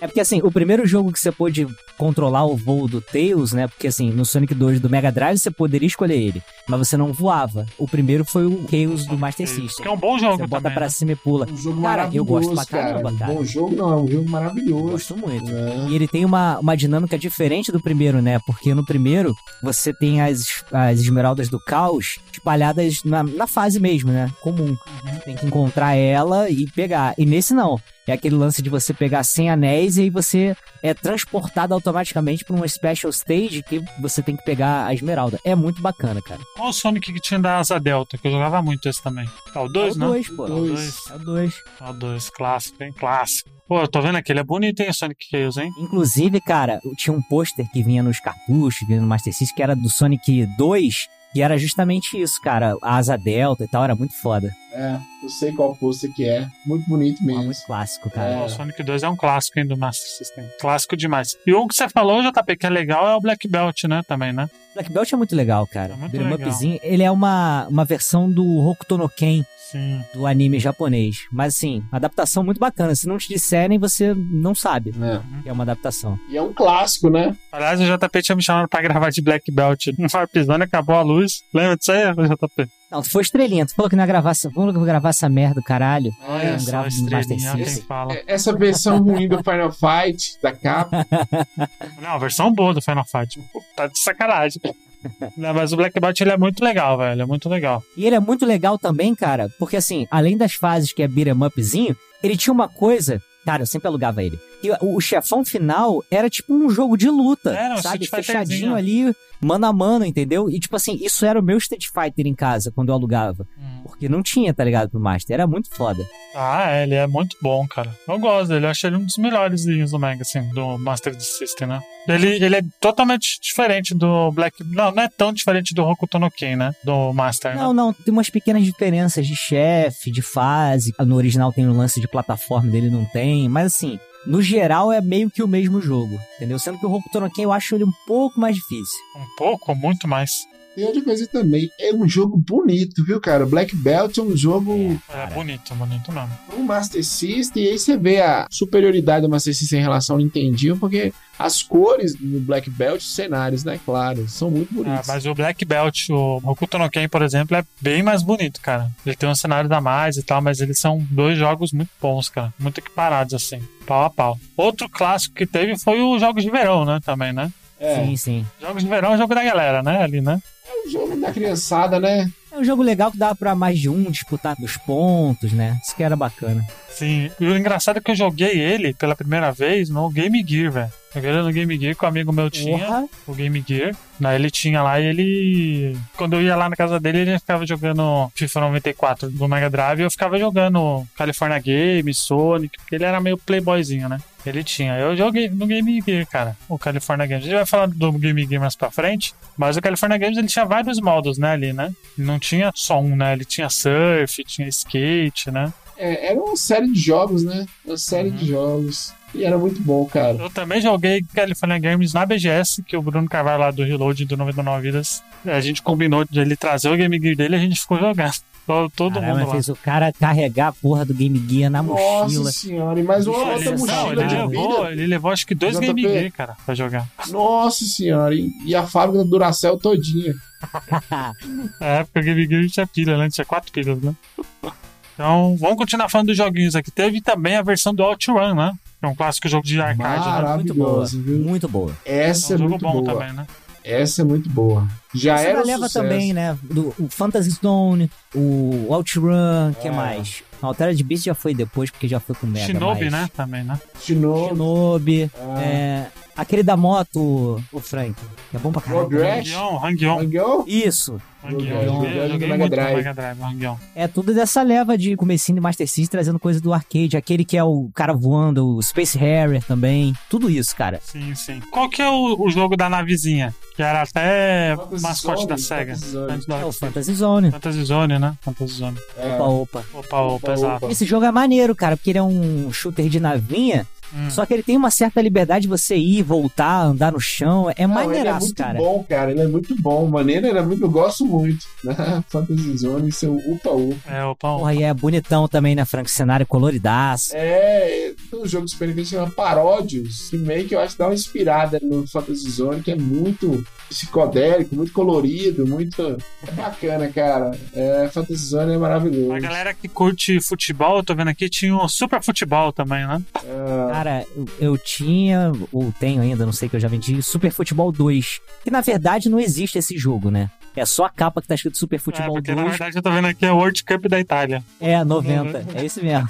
É porque assim, o primeiro jogo que você pôde controlar o voo do Tails, né? Porque assim, no Sonic 2 do Mega Drive você poderia escolher ele, mas você não voava. O primeiro foi o Tails do Master System. Que é um bom jogo Você bota também. pra né? cima e pula. Um jogo Cara, eu gosto pra caramba, cara. Bom jogo não, é um jogo maravilhoso. Gosto muito. né? E ele tem uma, uma dinâmica diferente do primeiro, né? Porque no primeiro você tem as, as esmeraldas do caos espalhadas na, na fase mesmo, né? Comum. Tem que encontrar ela e pegar. E nesse não. É aquele lance de você pegar 100 anéis e aí você é transportado automaticamente pra uma special stage que você tem que pegar a esmeralda. É muito bacana, cara. Qual o Sonic que tinha da Asa Delta? Que eu jogava muito esse também. É o 2, é né? o 2, pô. Dois. É o 2. É o 2, clássico, bem clássico. Pô, eu tô vendo aqui, ele é bonito, hein, o Sonic Chaos, hein? Inclusive, cara, tinha um pôster que vinha nos cartuchos, vinha no Master System, que era do Sonic 2, e era justamente isso, cara. A asa delta e tal, era muito foda. É, eu sei qual pôster que é. Muito bonito mesmo. muito clássico, É. cara. O Sonic 2 é um clássico, hein, do Master System. Clássico demais. E um que você falou, JP, que é legal, é o Black Belt, né, também, né? Black Belt é muito legal, cara. É muito Beat'em legal. upzinho, ele é uma, uma versão do Hokuto no Ken, Sim. do anime japonês. Mas, assim, adaptação muito bacana. Se não te disserem, você não sabe É. que é uma adaptação. E é um clássico, né? Aliás, o JP tinha me chamado pra gravar de Black Belt no episódio, acabou a luz. Lembra disso aí, JP? Não, tu foi estrelinha. Tu falou que não ia gravar vou gravar essa merda, caralho. Olha não gravo no Master System. É- Essa versão ruim do Final Fight, da capa, Não, a versão boa do Final Fight. Tá de sacanagem. Não, mas o Black Belt ele é muito legal, velho. É muito legal. E ele é muito legal também, cara, porque assim, além das fases que é beat'em upzinho, ele tinha uma coisa. Cara, eu sempre alugava ele. E o, chefão final era tipo um jogo de luta, Era um sabe? Fechadinho ali, mano a mano, entendeu? E tipo assim, isso era o meu Street Fighter em casa quando eu alugava. Porque não tinha, tá ligado, pro Master. Era muito foda. Ah, é, ele é muito bom, cara. Eu gosto dele. Eu achei ele um dos melhores do Mega, assim, do Master System, né? Ele, ele é totalmente diferente do Black... Não, não é tão diferente do Hokuto no Ken, né? Do Master, né? Não, não, tem umas pequenas diferenças de chefe, de fase. No original tem o lance de plataforma dele, não tem. Mas assim, no geral é meio que o mesmo jogo, entendeu? Sendo que o Hokuto no Ken eu acho ele um pouco mais difícil. Um pouco, muito mais. Tem outra coisa também. É um jogo bonito, viu, cara? Black Belt é um jogo É Cara. bonito, bonito mesmo. um Master System, e aí você vê a superioridade do Master System em relação ao Nintendinho, porque as cores no Black Belt, os cenários, né, claro, são muito Ah, bonitos. mas o Black Belt, o Hokuto no Ken, por exemplo, é bem mais bonito, cara. Ele tem um cenário a mais e tal, mas eles são dois jogos muito bons, cara. Muito equiparados, assim, pau a pau. Outro clássico que teve foi os Jogos de Verão, né, também, né? É, Sim, sim. Jogos de Verão é o jogo da galera, né, ali, né? É um jogo da criançada, né? É um jogo legal que dá pra mais de um disputar dos pontos, né? Isso que era bacana. Sim, e o engraçado é que eu joguei ele pela primeira vez no Game Gear, velho. Joguei ele no Game Gear que um amigo meu tinha. Porra. o Game Gear. Daí ele tinha lá e ele. Quando eu ia lá na casa dele, ele ficava jogando FIFA 94 do Mega Drive e eu ficava jogando California Games, Sonic, porque ele era meio playboyzinho, né? Ele tinha. Eu joguei no Game Gear, cara, o California Games. A gente vai falar do Game Gear mais pra frente, mas o California Games ele tinha vários modos, né, ali, né? Ele não tinha só um, né? Ele tinha surf, tinha skate, né? É, era uma série de jogos, né? Uma série Uhum. de jogos. E era muito bom, cara. Eu também joguei California Games na BGS, que o Bruno Carvalho lá do Reload do 99 Vidas, a gente combinou de ele trazer o Game Gear dele e a gente ficou jogando. Todo, todo Caramba, mundo lá. fez o cara carregar a porra do Game Gear na mochila. Nossa senhora, e mais uma Nossa, outra Ele, não, mochila ele de levou, ele levou acho que dois JP. Game Gear, cara, pra jogar. Nossa senhora, e, e a fábrica da Duracell todinha. É, porque o Game Gear tinha pilha, né? Tinha quatro pilhas, né? Então, vamos continuar falando dos joguinhos aqui. Teve também a versão do OutRun, né? Que é um clássico jogo de arcade, né? Muito boa. Viu? Muito boa. Essa É é, um jogo muito bom boa. também, né? Essa é muito boa. Já Essa era leva sucesso. também, né? Do, o Fantasy Stone, o Outrun, que É. mais? A Altered Beast já foi depois, porque já foi com Mega. Shinobi, mas... né? Também, né? Novo. Shinobi. Ah. É, aquele da moto, o Frank. Que é bom pra caralho. Road. Rash? Isso. Do joguei Mega muito no Drive. Mega Drive, Hang-On. É tudo dessa leva de comecinho de Master System, trazendo coisa do arcade. Aquele que é o cara voando, o Space Harrier também. Tudo isso, cara. Sim, sim. Qual que é o, o jogo da navezinha? Que era até Fantasy mascote Zone, da SEGA. É o. Fantasy Zone. Fantasy Zone, né? Fantasy Zone. É. Opa, opa. Opa, opa, Opa, exato. opa. Esse jogo é maneiro, cara, porque ele é um shooter de navinha, Hum. só que ele tem uma certa liberdade de você ir, voltar, andar no chão. É Não, ele é maneiraço, muito cara. bom, cara. Ele é muito bom. Maneiro, ele é muito. Eu gosto muito. Fantasy Zone e seu Upa Upa. É, opa, opa. Porra, e é bonitão também, né, Frank? Cenário coloridaço. É. Tem um jogo de Super Nintendo chama Paródios, que meio que eu acho que dá uma inspirada no Fantasy Zone, que é muito psicodélico, muito colorido, muito. É bacana, cara. É, Fantasy Zone é maravilhoso. A galera que curte futebol, eu tô vendo aqui, tinha um super futebol também, né? É, Cara, eu, eu tinha, ou tenho ainda, não sei que eu já vendi, Super Futebol 2. Que na verdade não existe esse jogo, né? É só a capa que tá escrito Super É, Futebol na 2. verdade eu tô vendo aqui é o World Cup da Itália. É, 90. É esse mesmo.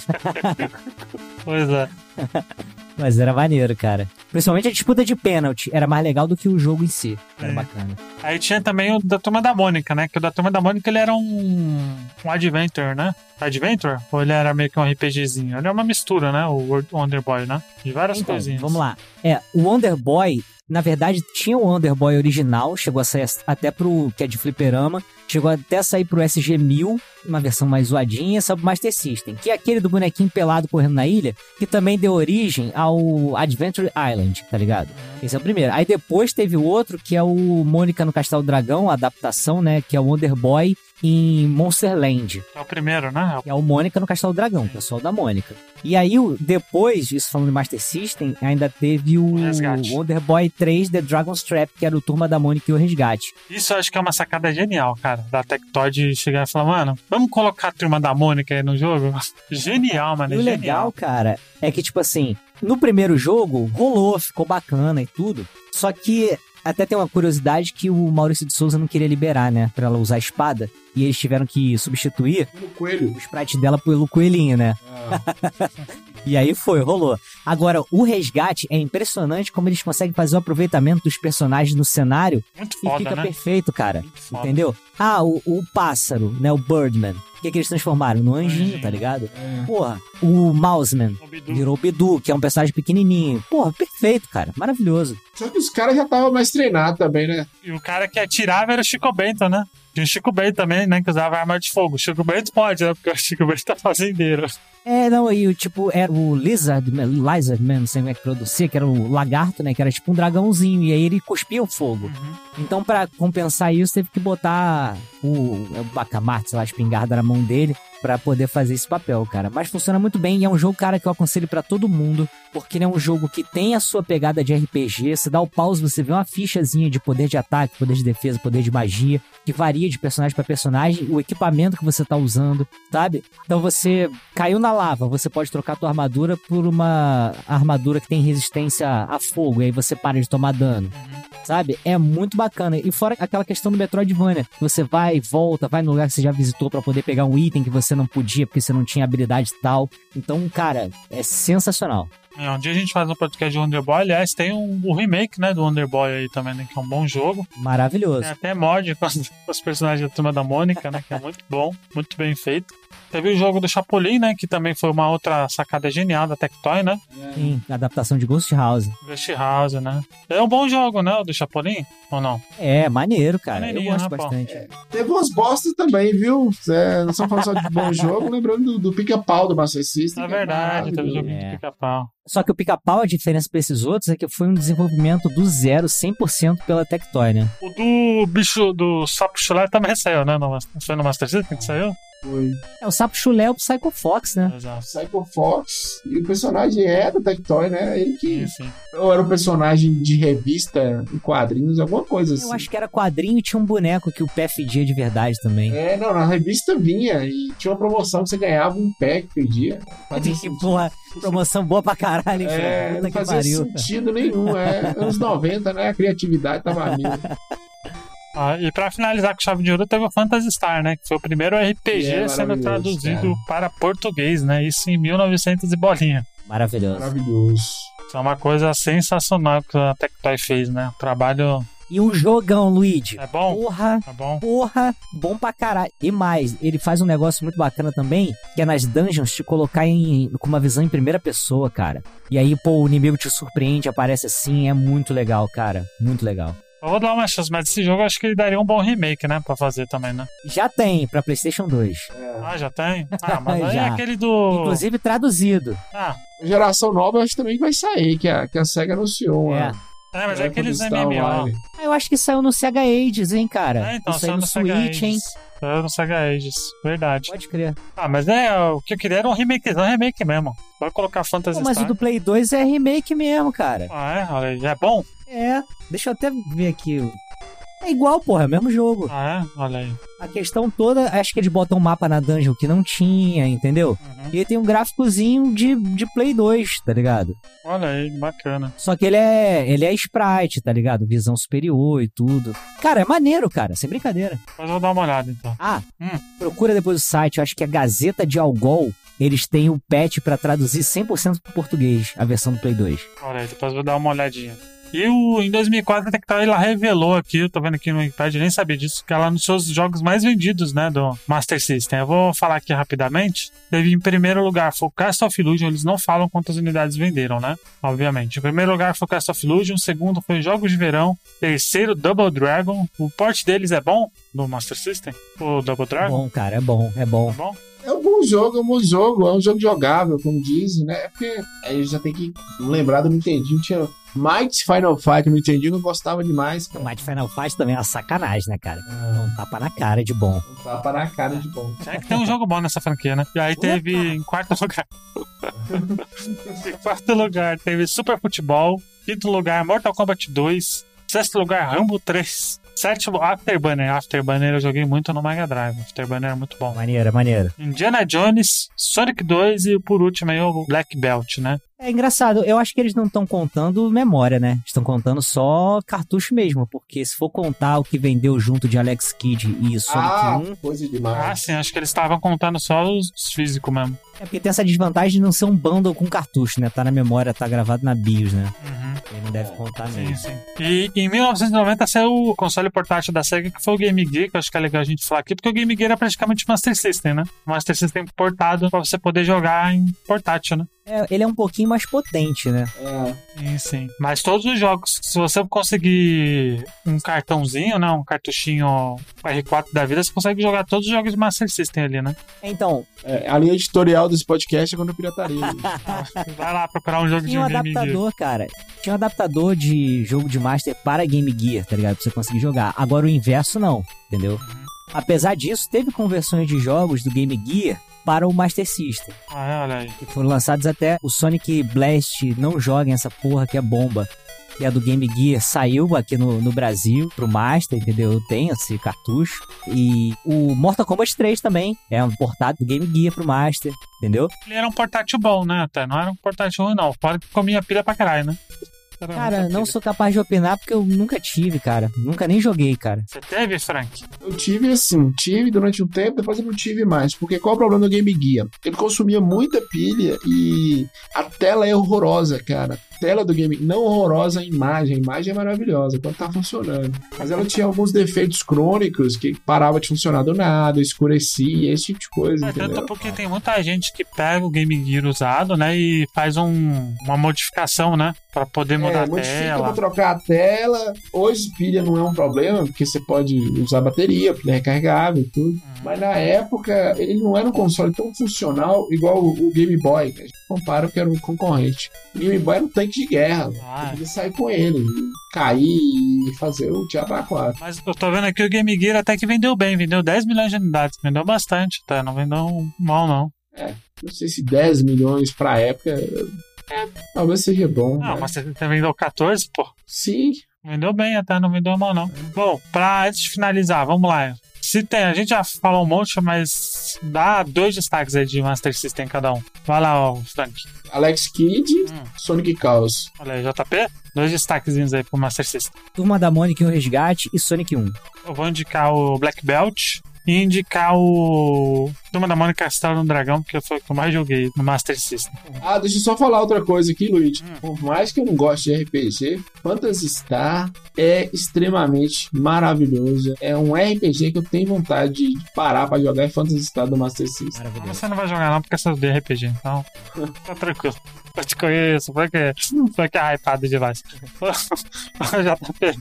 Pois é. Mas era maneiro, cara. Principalmente a disputa de pênalti. Era mais legal do que o jogo em si. Era É. bacana. Aí tinha também o da Turma da Mônica, né? Que o da Turma da Mônica ele era um, um Adventure, né? Adventure? Ou ele era meio que um RPGzinho? Ele é uma mistura, né? O Wonder Boy, né? De várias Então, coisinhas. vamos lá. É, o Wonder Boy, na verdade, tinha o Wonder Boy original, chegou a sair até pro, que é de fliperama, chegou até a sair pro SG-1000, uma versão mais zoadinha, pro Master System, que é aquele do bonequinho pelado correndo na ilha, que também deu origem ao Adventure Island, tá ligado? Esse é o primeiro. Aí depois teve o outro, que é o Mônica no Castelo Dragão, a adaptação, né, que é o Wonder Boy em Monsterland. É o primeiro, né? É o Mônica no Castelo Dragão, o pessoal da Mônica. E aí, depois, isso falando de Master System, ainda teve o Resgate. Wonder Boy 3 The Dragon's Trap, que era o Turma da Mônica e o Resgate. Isso eu acho que é uma sacada genial, cara. Da Tectoy chegar e falar, mano, vamos colocar a Turma da Mônica aí no jogo? Genial, mano. E o é legal, genial. cara, é que, tipo assim, no primeiro jogo, rolou, ficou bacana e tudo. Só que até tem uma curiosidade que o Maurício de Souza não queria liberar, né? Pra ela usar a espada. E eles tiveram que substituir no coelho. o sprite dela pelo coelhinho, né? Ah, E aí foi, rolou. Agora, o resgate é impressionante como eles conseguem fazer o aproveitamento dos personagens no cenário Muito e foda, fica né? perfeito, cara. Muito foda. Entendeu? Ah, o, o pássaro, né? O Birdman. O que, que eles transformaram? No anjinho, tá ligado? é. Porra, o Mouseman O Bidu. virou o Bidu, que é um personagem pequenininho. Porra, perfeito, cara. Maravilhoso. Só que os caras já estavam mais treinados também, né? E o cara que atirava era o Chico Bento, né? Tinha o Chico Bento também, né? Que usava arma de fogo. O Chico Bento pode, né? Porque o Chico Bento tá fazendeiro. É, não, e o tipo, era o Lizardman, Lizardman, não sei como é que pronuncia, que era o lagarto, né? Que era tipo um dragãozinho, e aí ele cuspia o fogo. Uhum. Então, pra compensar isso, teve que botar o, é o bacamarte, sei lá, a espingarda na mão dele pra poder fazer esse papel, cara. Mas funciona muito bem e é um jogo, cara, que eu aconselho pra todo mundo, porque ele é um jogo que tem a sua pegada de RPG. Você dá o pause, você vê uma fichazinha de poder de ataque, poder de defesa, poder de magia, que varia de personagem pra personagem, o equipamento que você tá usando, sabe? Então você caiu na lava, você pode trocar a tua armadura por uma armadura que tem resistência a fogo, e aí você para de tomar dano sabe? É muito bacana. E fora aquela questão do Metroidvania, você vai e volta, vai no lugar que você já visitou pra poder pegar um item que você não podia porque você não tinha habilidade e tal. Então, cara, é sensacional. É, um dia a gente faz um podcast de Wonder Boy. Aliás, tem um, o remake, né? Do Wonder Boy aí também, né? Que é um bom jogo. Maravilhoso. Tem até mod com com os personagens da Turma da Mônica, né? Que é muito bom, muito bem feito. Teve o jogo do Chapolin, né? Que também foi uma outra sacada genial da Tectoy, né? Sim, adaptação de Ghost House. Ghost House, né? É um bom jogo, né? O do Chapolin? Ou não? É, maneiro, cara. Eu Maneirinho, gosto né, bastante. Teve umas bostas também, viu? É, não estamos falando só de bom jogo, lembrando do, do pica-pau do Master System. É que verdade, teve o joguinho É. de pica-pau. Só que o pica-pau, a diferença pra esses outros é que foi um desenvolvimento do zero, 100% pela Tectoy, né? O do bicho do sapo chulé também saiu, né? No, foi no Master System que saiu? Foi É o Sapo Chulé é o Psycho Fox, né? Exato. Psycho Fox e o personagem é da Tectoy, né? Ele que. Enfim. Ou era um personagem de revista em quadrinhos, alguma coisa assim. Eu acho que era quadrinho e tinha um boneco que o pé fedia de verdade também. É, não, na revista vinha e tinha uma promoção que você ganhava um pack por dia. Fazia Que porra, promoção boa pra caralho, hein, É? Puta não que fazia pariu. sentido nenhum. É, anos 90, né? A criatividade tava a mil. Ah, e pra finalizar com chave de ouro, teve o Phantasy Star, né? Que foi o primeiro RPG É, sendo traduzido para português, né? Isso em 1900 e bolinha. Maravilhoso. Maravilhoso. Isso é uma coisa sensacional que a Tectoy fez, né? O trabalho E um jogão, Luigi. é bom? Porra, Tá bom? porra, bom pra caralho. E mais, ele faz um negócio muito bacana também, que é nas dungeons te colocar em, com uma visão em primeira pessoa, cara. E aí, pô, o inimigo te surpreende, aparece assim, é muito legal, cara. Muito legal. Eu vou dar uma chance, mas esse jogo eu acho que ele daria um bom remake, né? Pra fazer também, né? Já tem pra PlayStation 2. É. Ah, já tem? Ah, mas aí é aquele do. Inclusive traduzido. Ah, geração nova eu acho também que vai sair, que a, que a SEGA anunciou. É. uma- É, mas é Vai aqueles MMO. Ah, eu acho que saiu no Sega Ages, hein, cara? É, então, saiu no no Switch, hein? Saiu no Sega Ages. Verdade. Pode crer. Ah, mas é, o que eu queria era um remake, um remake mesmo. Vai colocar Phantasy Pô, mas o Star. do Play 2 é remake mesmo, cara. Ah, é? É bom? É. Deixa eu até ver aqui. É igual, porra, é o mesmo jogo. Ah, é? Olha aí. A questão toda, acho que eles botam um mapa na dungeon que não tinha, entendeu? Uhum. E ele tem um gráficozinho de, de Play 2, tá ligado? Olha aí, bacana. Só que ele é, ele é sprite, tá ligado? Visão superior e tudo. Cara, é maneiro, cara, sem brincadeira. Depois eu vou dar uma olhada, então. Ah, Hum. procura depois o site, eu acho que é Gazeta de Algol. Eles têm o patch pra traduzir 100% pro português, a versão do Play 2. Olha aí, depois eu vou dar uma olhadinha. E o, em 2004, a Tectoy ela revelou aqui, eu tô vendo aqui no Wikipedia, nem sabia disso, que ela anunciou os jogos mais vendidos, né, do Master System. Eu vou falar aqui rapidamente. Teve em primeiro lugar foi o Cast of Illusion, eles não falam quantas unidades venderam, né? Obviamente. Em primeiro lugar foi o Cast of Illusion, segundo foi Jogos de Verão, terceiro Double Dragon. O port deles é bom do Master System? O Double É Dragon? bom, cara, é bom, é bom. É bom? É um bom jogo, é um bom jogo, é um jogo jogável, como dizem, né? É porque aí já tem que lembrar do Nintendinho, tinha Might Final Fight no Nintendinho, eu gostava demais, O cara. Might Final Fight também é uma sacanagem, né, cara? Um tapa na cara de bom. Um tapa na cara de bom. É que tem um jogo bom nessa franquia, né? E aí teve em quarto lugar. em quarto lugar teve Super Futebol. Quinto lugar, Mortal Kombat 2. Sexto lugar, Rambo 3. Sétimo, Afterburner. Afterburner eu joguei muito no Mega Drive. Afterburner é muito bom. Maneiro, maneiro. Indiana Jones, Sonic 2 e por último aí o Black Belt, né? É engraçado, eu acho que eles não estão contando memória, né? Estão contando só cartucho mesmo, porque se for contar o que vendeu junto de Alex Kidd e Sonic Ah, 1, coisa Ah, demais. sim, acho que eles estavam contando só os os físicos mesmo. É porque tem essa desvantagem de não ser um bundle com cartucho, né? Tá na memória, tá gravado na BIOS, né? Uhum. Ele não deve contar Sim, mesmo. sim. E em 1990 saiu o console portátil da SEGA, que foi o Game Gear, que eu acho que é legal a gente falar aqui, porque o Game Gear é praticamente Master System, né? O Master System portado pra você poder jogar em portátil, né? É, ele é um pouquinho mais potente, né? É. Sim, sim. Mas todos os jogos, se você conseguir um cartãozinho, né? Um cartuchinho R4 da vida, você consegue jogar todos os jogos de Master System ali, né? Então, É, a linha editorial desse podcast é quando pirataria. Vai lá procurar um jogo tinha um de Game Gear. adaptador, cara. Tinha um adaptador de jogo de Master para Game Gear, tá ligado? Pra você conseguir jogar. Agora o inverso não, entendeu? Uhum. Apesar disso, teve conversões de jogos do Game Gear para o Master System. Ah, é, olha aí. que foram lançados até o Sonic Blast, não joguem essa porra que é bomba. E a do Game Gear saiu aqui no, no Brasil pro Master, entendeu? Eu tenho esse cartucho. E o Mortal Kombat 3 também é um portátil do Game Gear pro Master, entendeu? Ele era um portátil bom, né? Até não era um portátil ruim, não. Fora que comia pilha pra caralho, né? Cara, muita não sou capaz de opinar porque eu nunca tive, cara. Nunca nem joguei, cara. Você teve, Frank? Eu tive assim, tive durante um tempo, depois eu não tive mais. Porque qual é o problema do Game Gear? Ele consumia muita pilha e a tela é horrorosa, cara. Tela do Game não horrorosa a imagem, a imagem é maravilhosa quando tá funcionando. Mas ela tinha alguns defeitos crônicos que parava de funcionar do nada, escurecia, esse tipo de coisa, É, entendeu? tanto porque tem muita gente que pega o Game Gear usado, né? E faz um- uma modificação, né? Pra poder mudar É, a tela. trocar a tela. Hoje pilha não é um problema, porque você pode usar bateria, pilha recarregável e tudo. Uhum. Mas na época ele não era um console tão funcional igual o, o Game Boy. que A gente compara que era um concorrente. O Game Boy era um tanque de guerra. Ah, podia sair com ele, cair e fazer o Diabo a 4. Mas eu tô vendo aqui o Game Gear até que vendeu bem, vendeu 10 milhões de unidades, vendeu bastante, tá? Não vendeu mal, não. Não sei se 10 milhões pra época. É, talvez seja bom. Não, né? mas você vendeu 14, pô. Sim, Vendeu bem até, não vendeu mal, não. Bom, pra antes de finalizar, vamos lá. Se tem, a gente já falou um monte, mas dá dois destaques aí de Master System cada um. Vai lá, ó, Frank. Alex Kidd, Hum. Sonic Chaos. Olha aí, JP. Dois destaquezinhos aí pro Master System. Turma da Mônica e o Resgate e Sonic 1. Eu vou indicar o Black Belt e indicar o Turma da Mônica Castelo no Dragão, porque foi o que eu mais joguei no Master System. Ah, deixa eu só falar outra coisa aqui, Luigi. Hum. Por mais que eu não goste de RPG, Phantasy Star é extremamente maravilhoso. É um RPG que eu tenho vontade de parar pra jogar é Phantasy Star do Master System. Maravilhoso. Você não vai jogar não, porque você odeia RPG, então tá tranquilo. Eu te conheço, foi que, foi que é hypado demais. JP,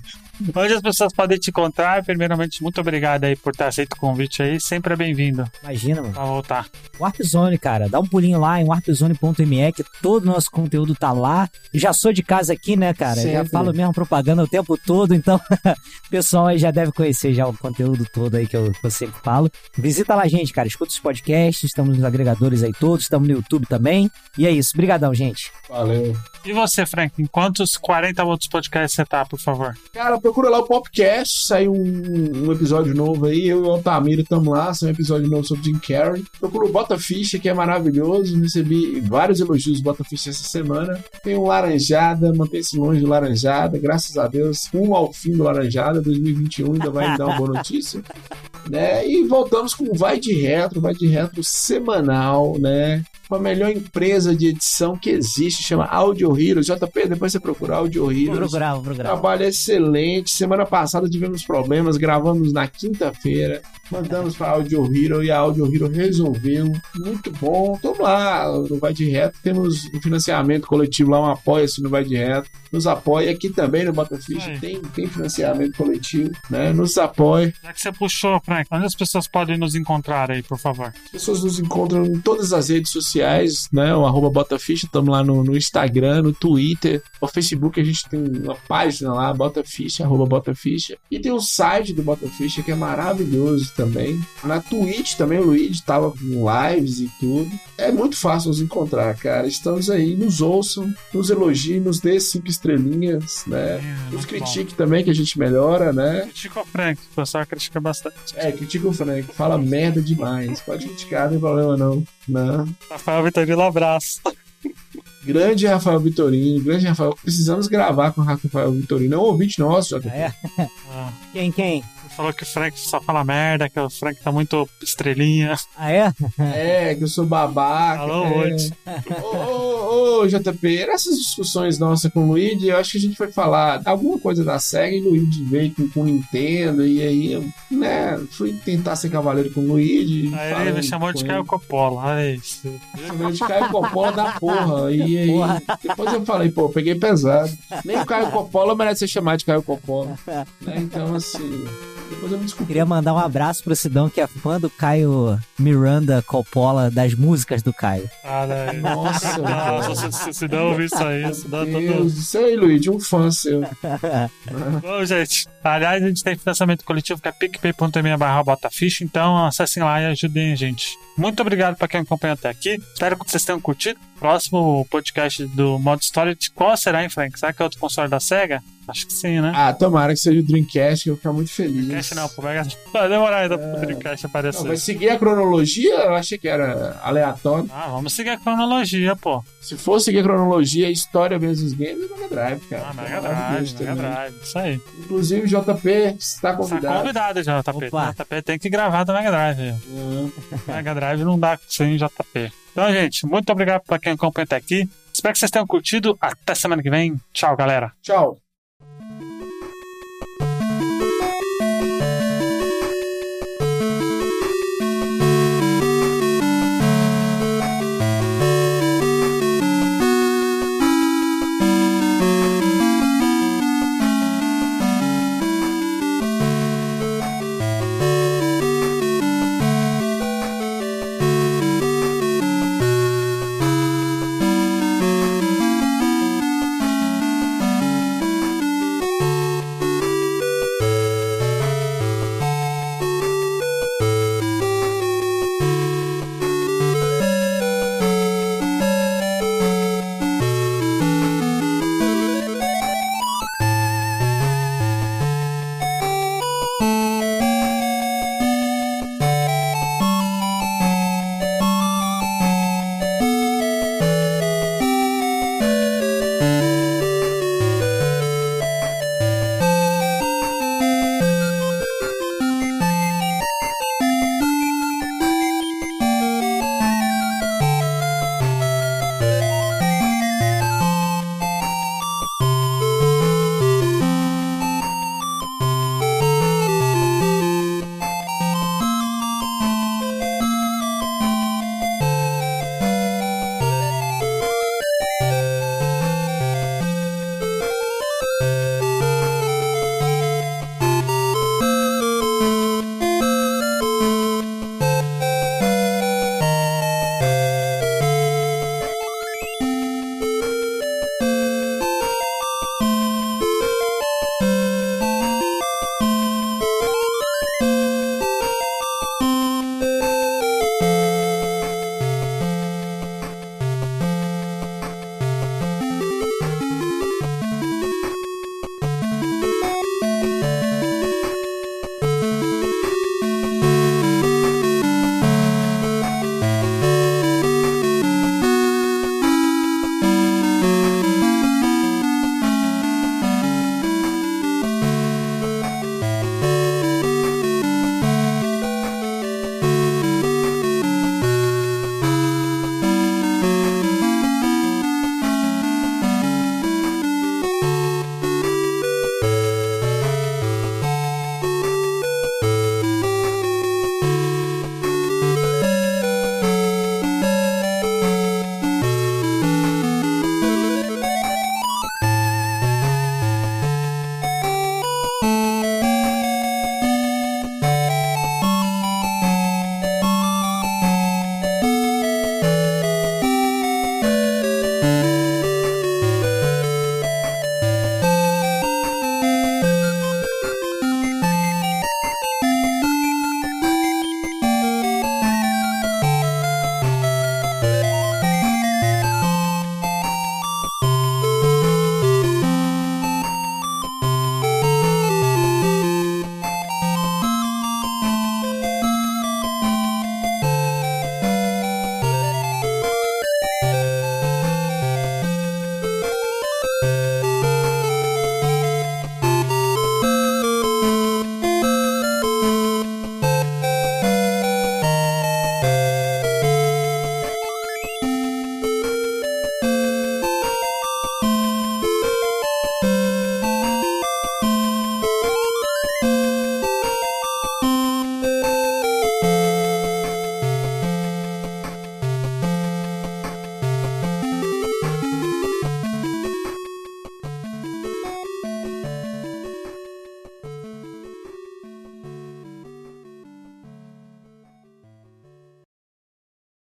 onde as pessoas podem te encontrar? Primeiramente, muito obrigado aí por ter aceito o convite aí, sempre é bem-vindo. Imagina, mano. Pra voltar. Warp Zone, cara. Dá um pulinho lá em warpzone.me que todo o nosso conteúdo tá lá. Já sou de casa aqui, né, cara? Já Sempre. falo mesmo propaganda o tempo todo, então o pessoal aí já deve conhecer já o conteúdo todo aí que eu, que eu sempre falo. Visita lá, gente, cara. Escuta os podcasts, estamos nos agregadores aí todos, estamos no YouTube também. E é isso. Obrigadão, gente. Valeu. E você, Frank, em quantos 40 outros podcasts você tá, por favor? Cara, procura lá o Popcast, saiu um, um episódio novo aí, eu e o Altamiro estamos lá, saiu um episódio novo sobre Jim Carrey. Procura o Bota Ficha, que é maravilhoso, recebi vários elogios do Bota Ficha essa semana. Tem um Laranjada, mantém-se longe do Laranjada, graças a Deus, rumo ao fim do Laranjada, 2021 ainda vai dar uma boa notícia. Né? E voltamos com Vai de Retro, Vai de Retro semanal, né? Com a melhor empresa de edição que existe, chama Audio Heroes. JP, depois você procura Audio Vou Heroes. procurar, vou procurar. Trabalho excelente. Semana passada tivemos problemas, gravamos na quinta-feira. Mandamos para a Audio Hero e a Audio Hero resolveu. Muito bom. Tamo lá no Vai de Reto. Temos um financiamento coletivo lá, um apoia-se no Vai de Reto. Nos apoia aqui também no Bota Ficha. Aí. Tem, tem financiamento coletivo, né? Nos apoia. Já que você puxou, Frank, onde as pessoas podem nos encontrar aí, por favor? As pessoas nos encontram em todas as redes sociais, né? O arroba Botaficha, estamos lá no, no Instagram, no Twitter, no Facebook a gente tem uma página lá, Botaficha, arroba Botaficha. E tem o site do Botaficha que é maravilhoso também. Na Twitch também o Luigi tava com lives e tudo. É muito fácil nos encontrar, cara. Estamos aí, nos ouçam, nos elogiem, nos dê cinco estrelinhas, né? É, Nos critique também, que a gente melhora, né? Critica o Frank, o pessoal critica bastante. É, critica o Frank, fala merda demais. Pode criticar, não tem problema não. Não. Rafael Vitorino, abraço. Grande Rafael Vitorino, grande Rafael. Precisamos gravar com o Rafael Vitorino. É um ouvinte nosso, Ah, é? Ah, Quem, quem? Falou que o Frank só fala merda, que o Frank tá muito estrelinha. Ah, é? É, que eu sou babaca. Falou é. hoje. Ô, ô, ô, JP, nessas discussões nossas com o Luigi, eu acho que a gente foi falar alguma coisa da SEGA e o Luigi veio com, com o Nintendo, e aí eu, né, fui tentar ser cavaleiro com o Luigi. Aí ele me chamou de Caio. Coppola. Olha isso. Chamei de Caio Coppola da porra. E aí, Porra. depois eu falei, pô, eu peguei pesado. Nem o Caio Coppola merece ser chamado de Caio Coppola. Né? Então, assim, depois eu me desculpei. Queria mandar um abraço pro Sidão, que é fã do Caio Miranda Coppola, das músicas do Caio. Nossa, Nossa, velho. se, se, se não ouvir isso aí, se não, Meu todo... Deus, isso aí, Luigi, um fã seu. Bom, gente, aliás, a gente tem financiamento coletivo que é picpay.me barra botaficha, então acessem lá e ajudem a gente. Muito obrigado para quem acompanhou até aqui. Espero que vocês tenham curtido. Próximo podcast do modo história, de qual será, hein, Frank? Será que é outro console da SEGA? Acho que sim, né? Ah, tomara que seja o Dreamcast, que eu vou ficar muito feliz. Dreamcast não, pô, Mega Vai demorar ainda pro Dreamcast aparecer. Não, vai seguir a cronologia? Eu achei que era aleatório. Ah, vamos seguir a cronologia, pô. Se for seguir a cronologia, a história versus games, é Mega Drive, cara. Ah, Mega É Drive, Mega também. Drive. Isso aí. Inclusive, o JP está Tá convidado. convidado já, JP. Opa. JP tem que gravar do Mega Drive. Ah, Mega Drive não dá sem JP. Então, gente, muito obrigado para quem acompanha até aqui. Espero que vocês tenham curtido. Até semana que vem. Tchau, galera. Tchau.